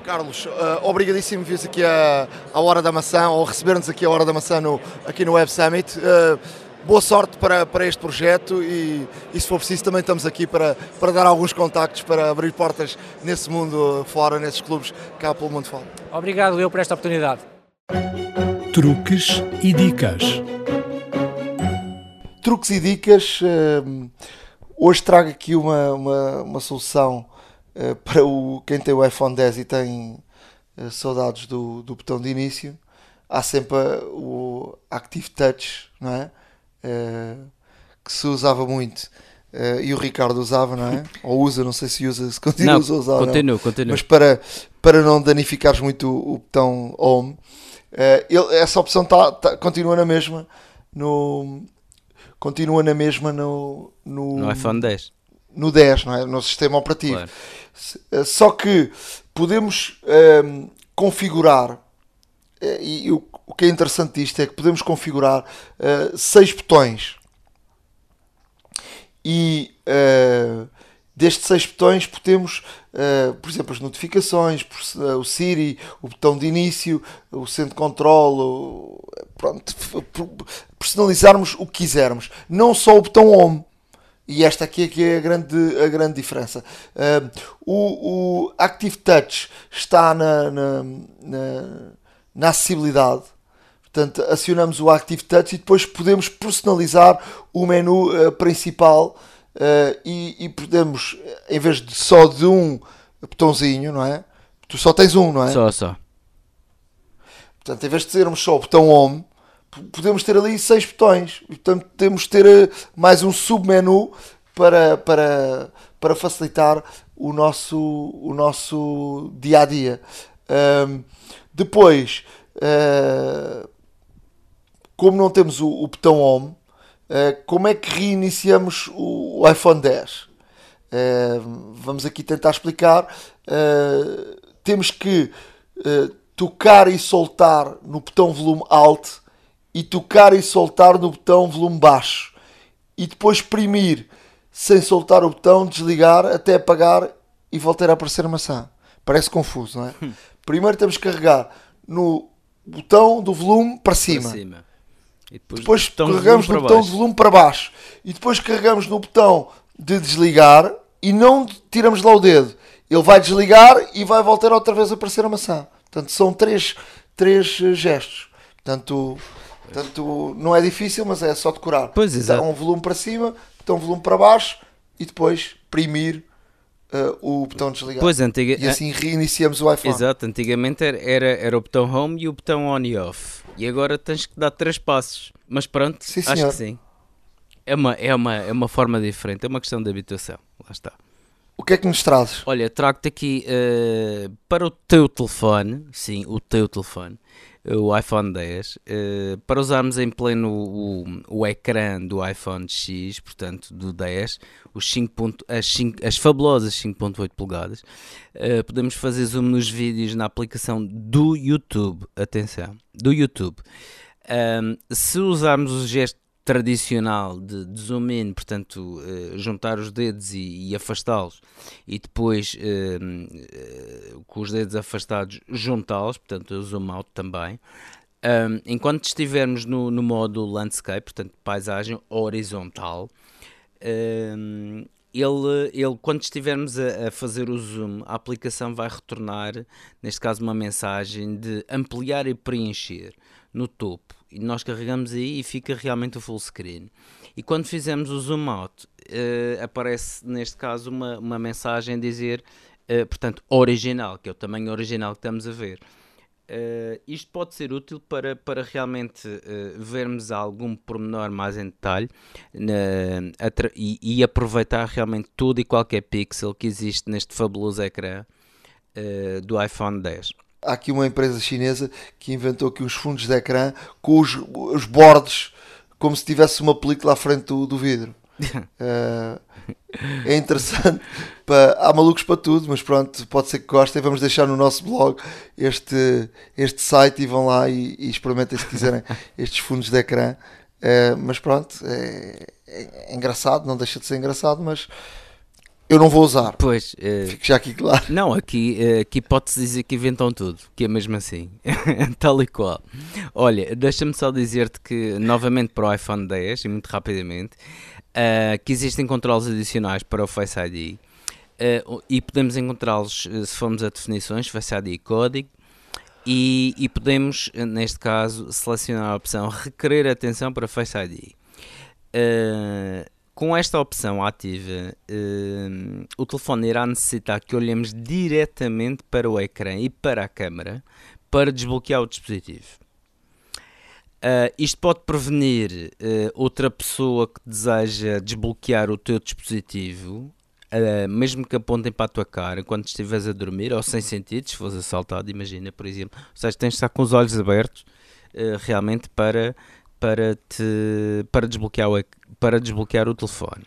B: Carlos, uh, obrigadíssimo vir aqui à, à Hora da Maçã, ou receber-nos aqui à Hora da Maçã no, aqui no Web Summit. Uh, boa sorte para, para este projeto e, e, se for preciso também estamos aqui para, para dar alguns contactos, para abrir portas nesse mundo fora, nesses clubes cá pelo mundo fora.
F: Obrigado eu por esta oportunidade.
A: Truques e dicas.
B: Truques e dicas. Uh, hoje trago aqui uma, uma, uma solução uh, para o, quem tem o iPhone 10 e tem uh, saudades do, do botão de início. Há sempre o Active Touch, não é? Que se usava muito. Uh, e o Ricardo usava, não é? Ou usa, não sei se usa, se continua
D: não,
B: a usar.
D: Continua, continua.
B: Mas para, para não danificares muito o, o botão Home, uh, ele, essa opção tá, tá, continua na mesma no. Continua na mesma no, no,
D: no iPhone 10.
B: No 10, não é? No sistema operativo. Claro. Uh, só que podemos ehm, configurar e, e o, que é interessante disto é que podemos configurar uh, seis botões e uh, destes seis botões podemos, uh, por exemplo, as notificações, o Siri, o botão de início, o centro de controle, pronto, personalizarmos o que quisermos, não só o botão Home. E esta aqui, aqui é a grande, a grande diferença. Uh, o, o Active Touch está na, na, na, na acessibilidade Portanto, acionamos o Active Touch e depois podemos personalizar o menu uh, principal uh, e, e, podemos, em vez de só de um botãozinho, não é? Tu só tens um, não é?
D: Só, só.
B: Portanto, em vez de termos só o botão Home, podemos ter ali seis botões. Portanto, temos de ter mais um submenu para, para, para facilitar o nosso, o nosso dia a dia. Um, depois, uh, como não temos o, o botão Home, uh, como é que reiniciamos o, o iPhone 10? Uh, eh, vamos aqui tentar explicar. Uh, temos que tocar e soltar no botão volume Alt e tocar e soltar no botão volume baixo e depois exprimir sem soltar o botão, desligar até apagar e voltar a aparecer a maçã. Parece confuso, não é? Hum. Primeiro temos que carregar no botão do volume para cima. Para cima. E depois, depois carregamos no botão de volume para baixo. E depois carregamos no botão de desligar e não tiramos lá o dedo. Ele vai desligar e vai voltar outra vez a aparecer a maçã. Portanto, são três, três eh, gestos. Portanto, portanto, não é difícil, mas é só decorar.
D: Pois, exato.
B: Então, um volume para cima, botão volume para baixo e depois imprimir uh, o botão desligar.
D: Pois, antiga...
B: E assim reiniciamos o iPhone.
D: Exato, antigamente era, era, era o botão home e o botão on e off. E agora tens que dar três passos. Mas pronto, sim, acho que sim. É uma, é, uma, é uma forma diferente, é uma questão de habituação. Lá está.
B: O que é que nos trazes?
D: Olha, trago-te aqui uh, para o teu telefone, sim, o teu telefone, o iPhone 10, uh, eh, para usarmos em pleno o, o ecrã do iPhone X, portanto do 10, os 5. As, 5, as fabulosas 5.8 polegadas, uh, podemos fazer zoom nos vídeos na aplicação do YouTube. Atenção, do YouTube. Um, se usarmos o gesto tradicional de, de zoom in, portanto, uh, juntar os dedos e, e afastá-los, e depois, uh, uh, com os dedos afastados, juntá-los, portanto, o zoom out também. Um, enquanto estivermos no, no modo landscape, portanto, paisagem horizontal, um, ele, ele, quando estivermos a, a, fazer o zoom, a aplicação vai retornar, neste caso, uma mensagem de ampliar e preencher no topo e nós carregamos aí e fica realmente o full screen. E quando fizemos o zoom out, uh, aparece neste caso uma, uma mensagem a dizer, uh, portanto, original, que é o tamanho original que estamos a ver. Uh, isto pode ser útil para, para realmente vermos algum pormenor mais em detalhe e, e, aproveitar realmente todo e qualquer pixel que existe neste fabuloso ecrã do iPhone 10
B: há aqui uma empresa chinesa que inventou aqui uns fundos de ecrã com os, os bordes como se tivesse uma película à frente do, do vidro. Uh, é interessante, Pá, há malucos para tudo, mas pronto, pode ser que gostem. Vamos deixar no nosso blog este, este site e vão lá e, e experimentem se quiserem estes fundos de ecrã. Uh, mas pronto, é, é, engraçado, não deixa de ser engraçado, mas eu não vou usar.
D: Pois, uh,
B: Fico já aqui claro.
D: Não, aqui, uh, aqui pode-se dizer que inventam tudo, que é mesmo assim, tal e qual. Olha, deixa-me só dizer-te que, novamente para o iPhone 10, e muito rapidamente, uh, que existem controles adicionais para o Face ID. e podemos encontrá-los se formos a definições, Face ID e código, e, e, podemos, neste caso, selecionar a opção requerer atenção para Face ID. Uh, com esta opção ativa, uh, o telefone irá necessitar que olhemos diretamente para o ecrã e para a câmera para desbloquear o dispositivo. Uh, isto pode prevenir uh, outra pessoa que deseja desbloquear o teu dispositivo, uh, mesmo que apontem para a tua cara quando estiveres a dormir ou sem sentido, se fores assaltado, imagina, por exemplo. Ou seja, tens de estar com os olhos abertos realmente para para, te, para, desbloquear, o, para desbloquear o telefone.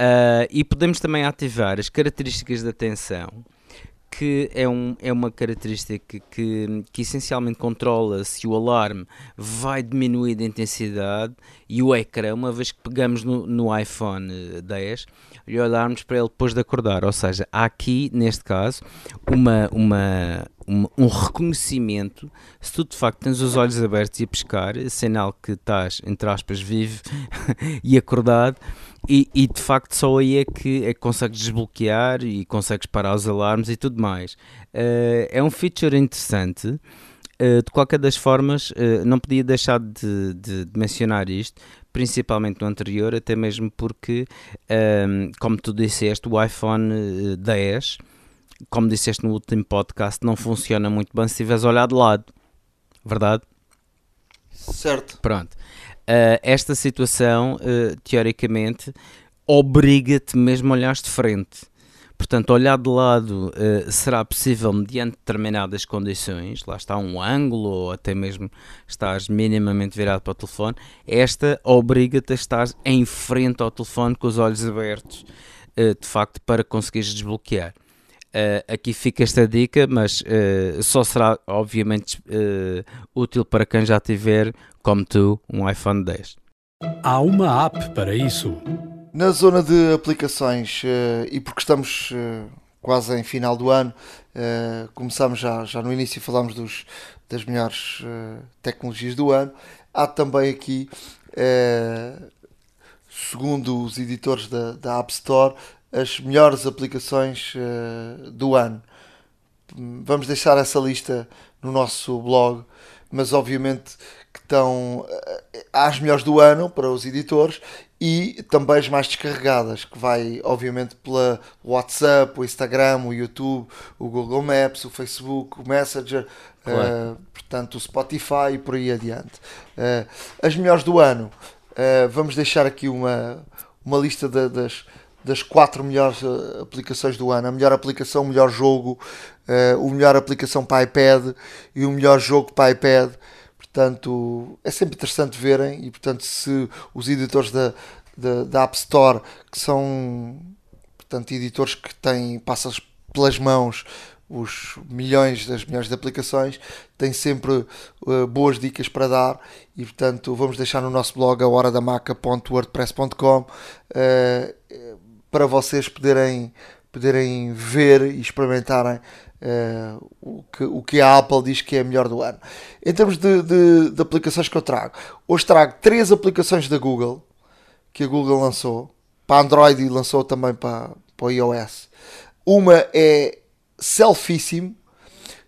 D: Uh, e podemos também ativar as características de atenção, que é, um, é uma característica que, que, essencialmente controla se o alarme vai diminuir de intensidade e o ecrã, uma vez que pegamos no, no iPhone 10 e olharmos para ele depois de acordar. Ou seja, há aqui, neste caso, uma, uma, um, um, reconhecimento, se tu de facto tens os olhos abertos e a pescar, sinal que estás, entre aspas, vivo e acordado, e, e, de facto só aí é que, é que consegues desbloquear e consegues parar os alarmes e tudo mais. Uh, é um feature interessante. Uh, de qualquer das formas, uh, não podia deixar de, de, de, mencionar isto, principalmente no anterior, até mesmo porque, como tu disseste, o iPhone 10 como disseste no último podcast, não funciona muito bem se estiveres a olhar de lado. Verdade?
B: Certo.
D: Pronto. Uh, esta situação, uh, teoricamente, obriga-te mesmo a olhar de frente. Portanto, olhar de lado uh, será possível mediante determinadas condições, lá está um ângulo ou até mesmo estás minimamente virado para o telefone. Esta obriga-te a estar em frente ao telefone com os olhos abertos, uh, de facto, para conseguires desbloquear. Uh, aqui fica esta dica, mas uh, só será obviamente uh, útil para quem já tiver, como tu, um iPhone 10.
A: Há uma app para isso.
B: Na zona de aplicações, e porque estamos quase em final do ano, começamos já, já no início falámos dos, das melhores tecnologias do ano. Há também aqui, segundo os editores da, da App Store, as melhores aplicações uh, do ano. Vamos deixar essa lista no nosso blog, mas obviamente que estão as melhores do ano para os editores e também as mais descarregadas, que vai obviamente pela WhatsApp, o Instagram, o YouTube, o Google Maps, o Facebook, o Messenger, claro. uh, portanto o Spotify e por aí adiante. Uh, as melhores do ano, uh, vamos deixar aqui uma, uma lista de, das das quatro melhores uh, aplicações do ano. A melhor aplicação, o melhor jogo, uh, o melhor aplicação para iPad e o melhor jogo para iPad. Portanto, é sempre interessante verem e, portanto, se os editores da, da, da App Store, que são, portanto, editores que têm, passas pelas mãos os milhões das milhões de aplicações, têm sempre uh, boas dicas para dar e portanto vamos deixar no nosso blog a horadamaca.wordpress.com uh, para vocês poderem, poderem ver e experimentarem uh, o, que, o que a Apple diz que é a melhor do ano. Em termos de, de, de aplicações que eu trago, hoje trago três aplicações da Google que a Google lançou para Android e lançou também para, para o iOS. Uma é Selfissimo,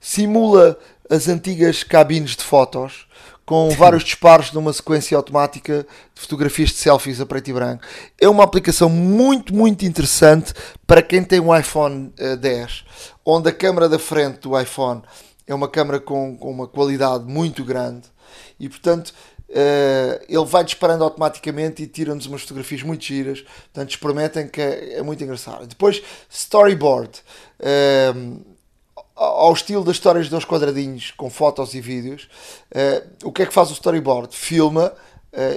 B: simula as antigas cabines de fotos com vários disparos numa sequência automática de fotografias de selfies a preto e branco. É uma aplicação muito, muito interessante para quem tem um iPhone 10, eh, onde a câmera da frente do iPhone é uma câmera com, com uma qualidade muito grande e, portanto, Uh, ele vai disparando automaticamente e tira-nos umas fotografias muito giras. Portanto, experimentem que é, é muito engraçado. Depois, storyboard. Uh, ao estilo das histórias dos quadradinhos com fotos e vídeos. Uh, o que é que faz o storyboard? Filma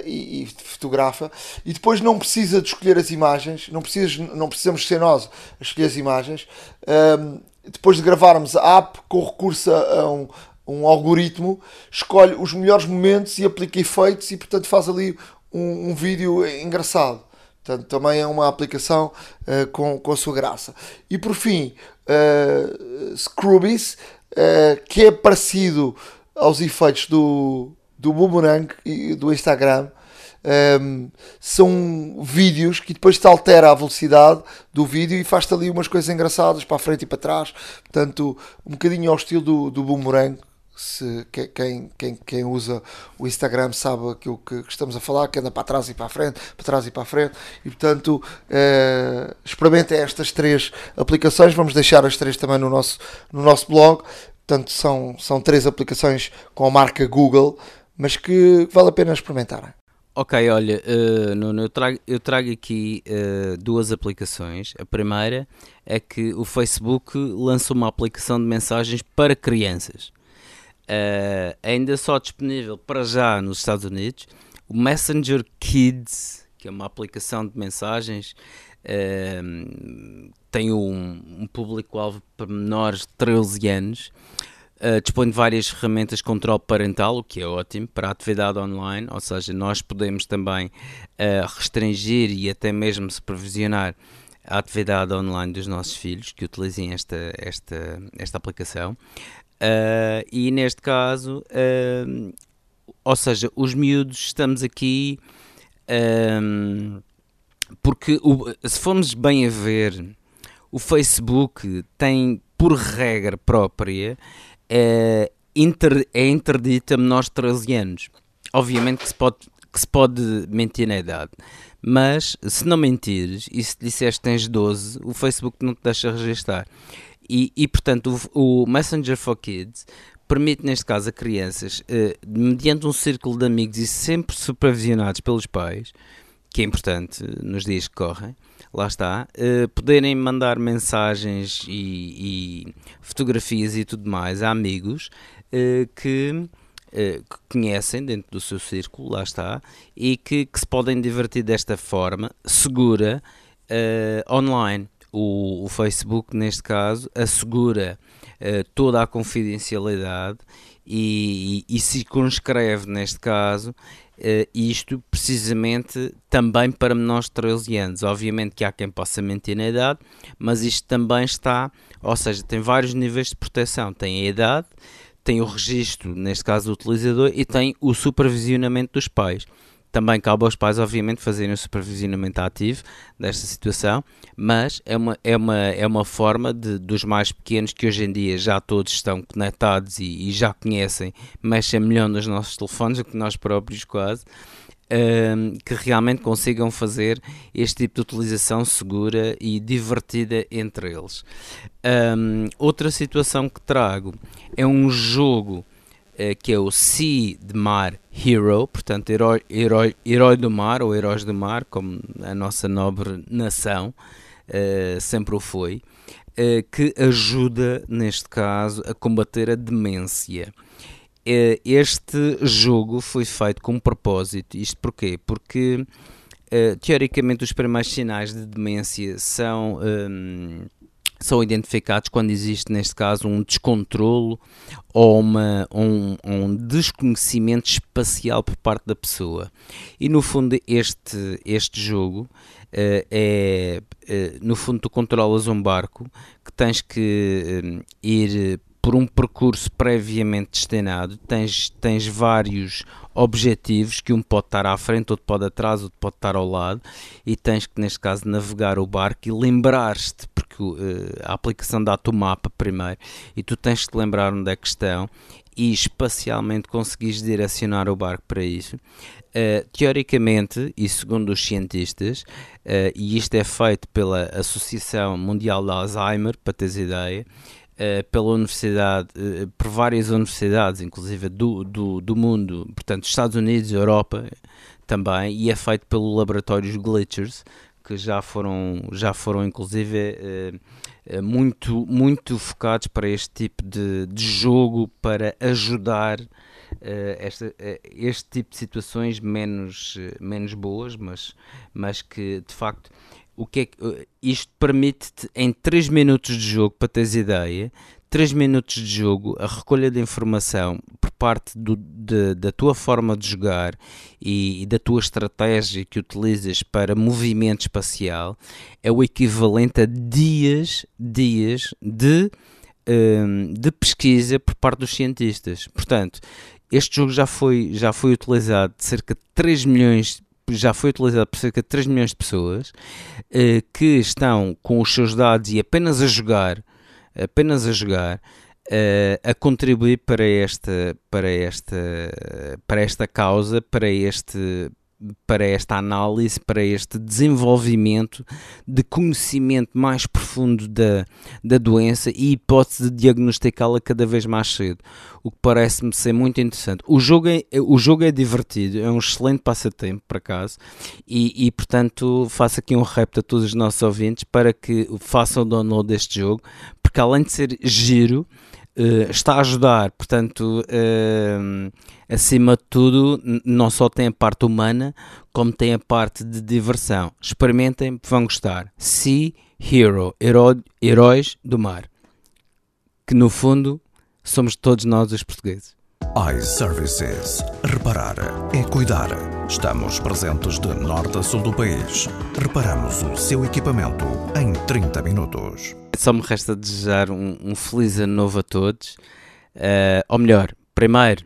B: e, e, fotografa e depois não precisa de escolher as imagens, não, precisa, não precisamos ser nós a escolher as imagens. Um, depois de gravarmos a app com recurso a um, um algoritmo, escolhe os melhores momentos e aplica efeitos e portanto faz ali um, um vídeo engraçado. Portanto, também é uma aplicação uh, com, com a sua graça. E por fim, uh, uh, que é parecido aos efeitos do, do Boomerang e do Instagram. Um, ehm, são vídeos que depois te altera a velocidade do vídeo e faz-te ali umas coisas engraçadas para a frente e para trás. Portanto, um bocadinho ao estilo do, do Boomerang, se quem, quem, quem usa o Instagram sabe aquilo que estamos a falar, que anda para trás e para a frente, para trás e para a frente, e portanto eh, experimentem estas três aplicações, vamos deixar as três também no nosso, no nosso blog, portanto são, são três aplicações com a marca Google, mas que vale a pena experimentar.
D: Ok, olha, uh, Nuno, eu trago, eu trago aqui uh, duas aplicações. A primeira é que o Facebook lançou uma aplicação de mensagens para crianças. Uh, ainda só disponível para já nos Estados Unidos. O Messenger Kids, que é uma aplicação de mensagens, uh, tem um, um público-alvo para menores de 13 anos. Uh, dispõe de várias ferramentas de controle parental, o que é ótimo para a atividade online, ou seja, nós podemos também uh, restringir e até mesmo supervisionar a atividade online dos nossos filhos que utilizem esta, esta, esta aplicação. Uh, e neste caso, uh, ou seja, os miúdos estamos aqui um, porque o, se formos bem a ver, o Facebook tem por regra própria é, inter, é interdito a menores de 13 anos. Obviamente que se pode, que se pode mentir na idade. Mas se não mentires e se disseste tens 12, o Facebook não te deixa registar. E, e portanto, o, o, Messenger for Kids permite, neste caso, a crianças, uh, mediante um círculo de amigos e sempre supervisionados pelos pais, que é importante nos dias que correm, lá está, uh, poderem mandar mensagens e, e, fotografias e tudo mais a amigos uh, que, que, conhecem dentro do seu círculo, lá está, e que, que se podem divertir desta forma, segura, online o, o Facebook, neste caso, assegura uh, toda a confidencialidade e, e, e neste caso, uh, isto precisamente também para menores de 13 anos. Obviamente que há quem possa mentir na idade, mas isto também está, ou seja, tem vários níveis de proteção. Tem a idade, tem o registro, neste caso do utilizador, e tem o supervisionamento dos pais. Também cabe aos pais, obviamente, fazerem o supervisionamento ativo desta situação, mas é uma, é uma, é uma forma de, dos mais pequenos que hoje em dia já todos estão conectados e, e já conhecem, mexem melhor nos nossos telefones do que nós próprios quase. Um, que realmente consigam fazer este tipo de utilização segura e divertida entre eles. Um, outra situação que trago é um jogo que é o Sea de Mar Hero, portanto, herói, herói, herói do mar ou heróis do mar, como a nossa nobre nação uh, sempre o foi, uh, que ajuda, neste caso, a combater a demência. Uh, este jogo foi feito com um propósito. Isto porquê? Porque, teoricamente, os primeiros sinais de demência são. Um, são identificados quando existe, neste caso, um descontrolo ou uma, um, um, desconhecimento espacial por parte da pessoa. E no fundo, este, este jogo uh, é. Uh, no fundo, tu controlas um barco que tens que uh, ir por um percurso previamente destinado, tens, tens vários objetivos que um pode estar à frente, outro pode atrás, outro pode estar ao lado, e tens que, neste caso, navegar o barco e lembrar-te, porque uh, a aplicação dá-te o mapa primeiro, e tu tens que te lembrar onde é que estão e espacialmente conseguires direcionar o barco para isso. Uh, teoricamente, e segundo os cientistas, uh, e isto é feito pela Associação Mundial de Alzheimer, para teres ideia, Uh, pela universidade, uh, por várias universidades, inclusive do, do, do mundo, portanto, Estados Unidos, Europa também, e é feito pelo laboratório Glitchers, que já foram, já foram inclusive uh, muito, muito focados para este tipo de, de jogo para ajudar esta, este tipo de situações menos, menos boas, mas, mas que de facto o que é que, isto permite-te em 3 minutos de jogo, para teres ideia, 3 minutos de jogo, a recolha de informação por parte do, de, da tua forma de jogar e, e, da tua estratégia que utilizas para movimento espacial é o equivalente a dias, dias de, um, de pesquisa por parte dos cientistas. Portanto, este jogo já foi, já foi utilizado cerca de 3 milhões já foi utilizado por cerca de 3 milhões de pessoas uh, que estão com os seus dados e apenas a jogar apenas a jogar, uh, a contribuir para esta, para, esta, para esta causa, para este, para esta análise, para este desenvolvimento de conhecimento mais profundo da, da doença e hipótese de diagnosticá-la cada vez mais cedo, o que parece-me ser muito interessante. O jogo, é, o jogo é divertido, é um excelente passatempo, por acaso, e, e portanto faço aqui um repto a todos os nossos ouvintes para que façam o download deste jogo, porque além de ser giro, uh, está a ajudar, portanto, uh, acima de tudo, não só tem a parte humana, como tem a parte de diversão. Experimentem, vão gostar. Sea Hero, Heróis do Mar, que no fundo somos todos nós os portugueses
C: iServices. Reparar é cuidar. Estamos presentes de norte a sul do país. Reparamos o seu equipamento em 30 minutos.
D: Só me resta desejar um, um feliz ano novo a todos. Uh, ou melhor, primeiro,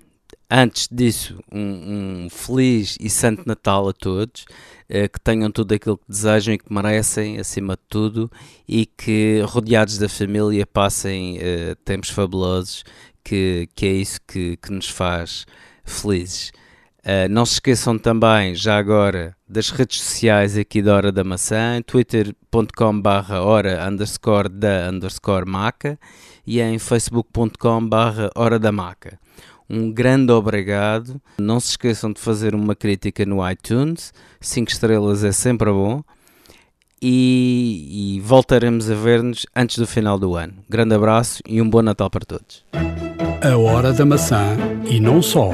D: antes disso, um, um, feliz e santo Natal a todos. Uh, que tenham tudo aquilo que desejam e que merecem, acima de tudo, e que rodeados da família passem uh, tempos fabulosos que, que é isso que, que nos faz felizes. Uh, não se esqueçam também, já agora, das redes sociais aqui da Hora da Maçã, twitter.com barra hora underscore da underscore maca e em facebook.com barra hora da maca. Um grande obrigado. Não se esqueçam de fazer uma crítica no iTunes. 5 estrelas é sempre bom. E, e voltaremos a ver-nos antes do final do ano. Grande abraço e um bom Natal para todos.
A: A Hora da Maçã e não só.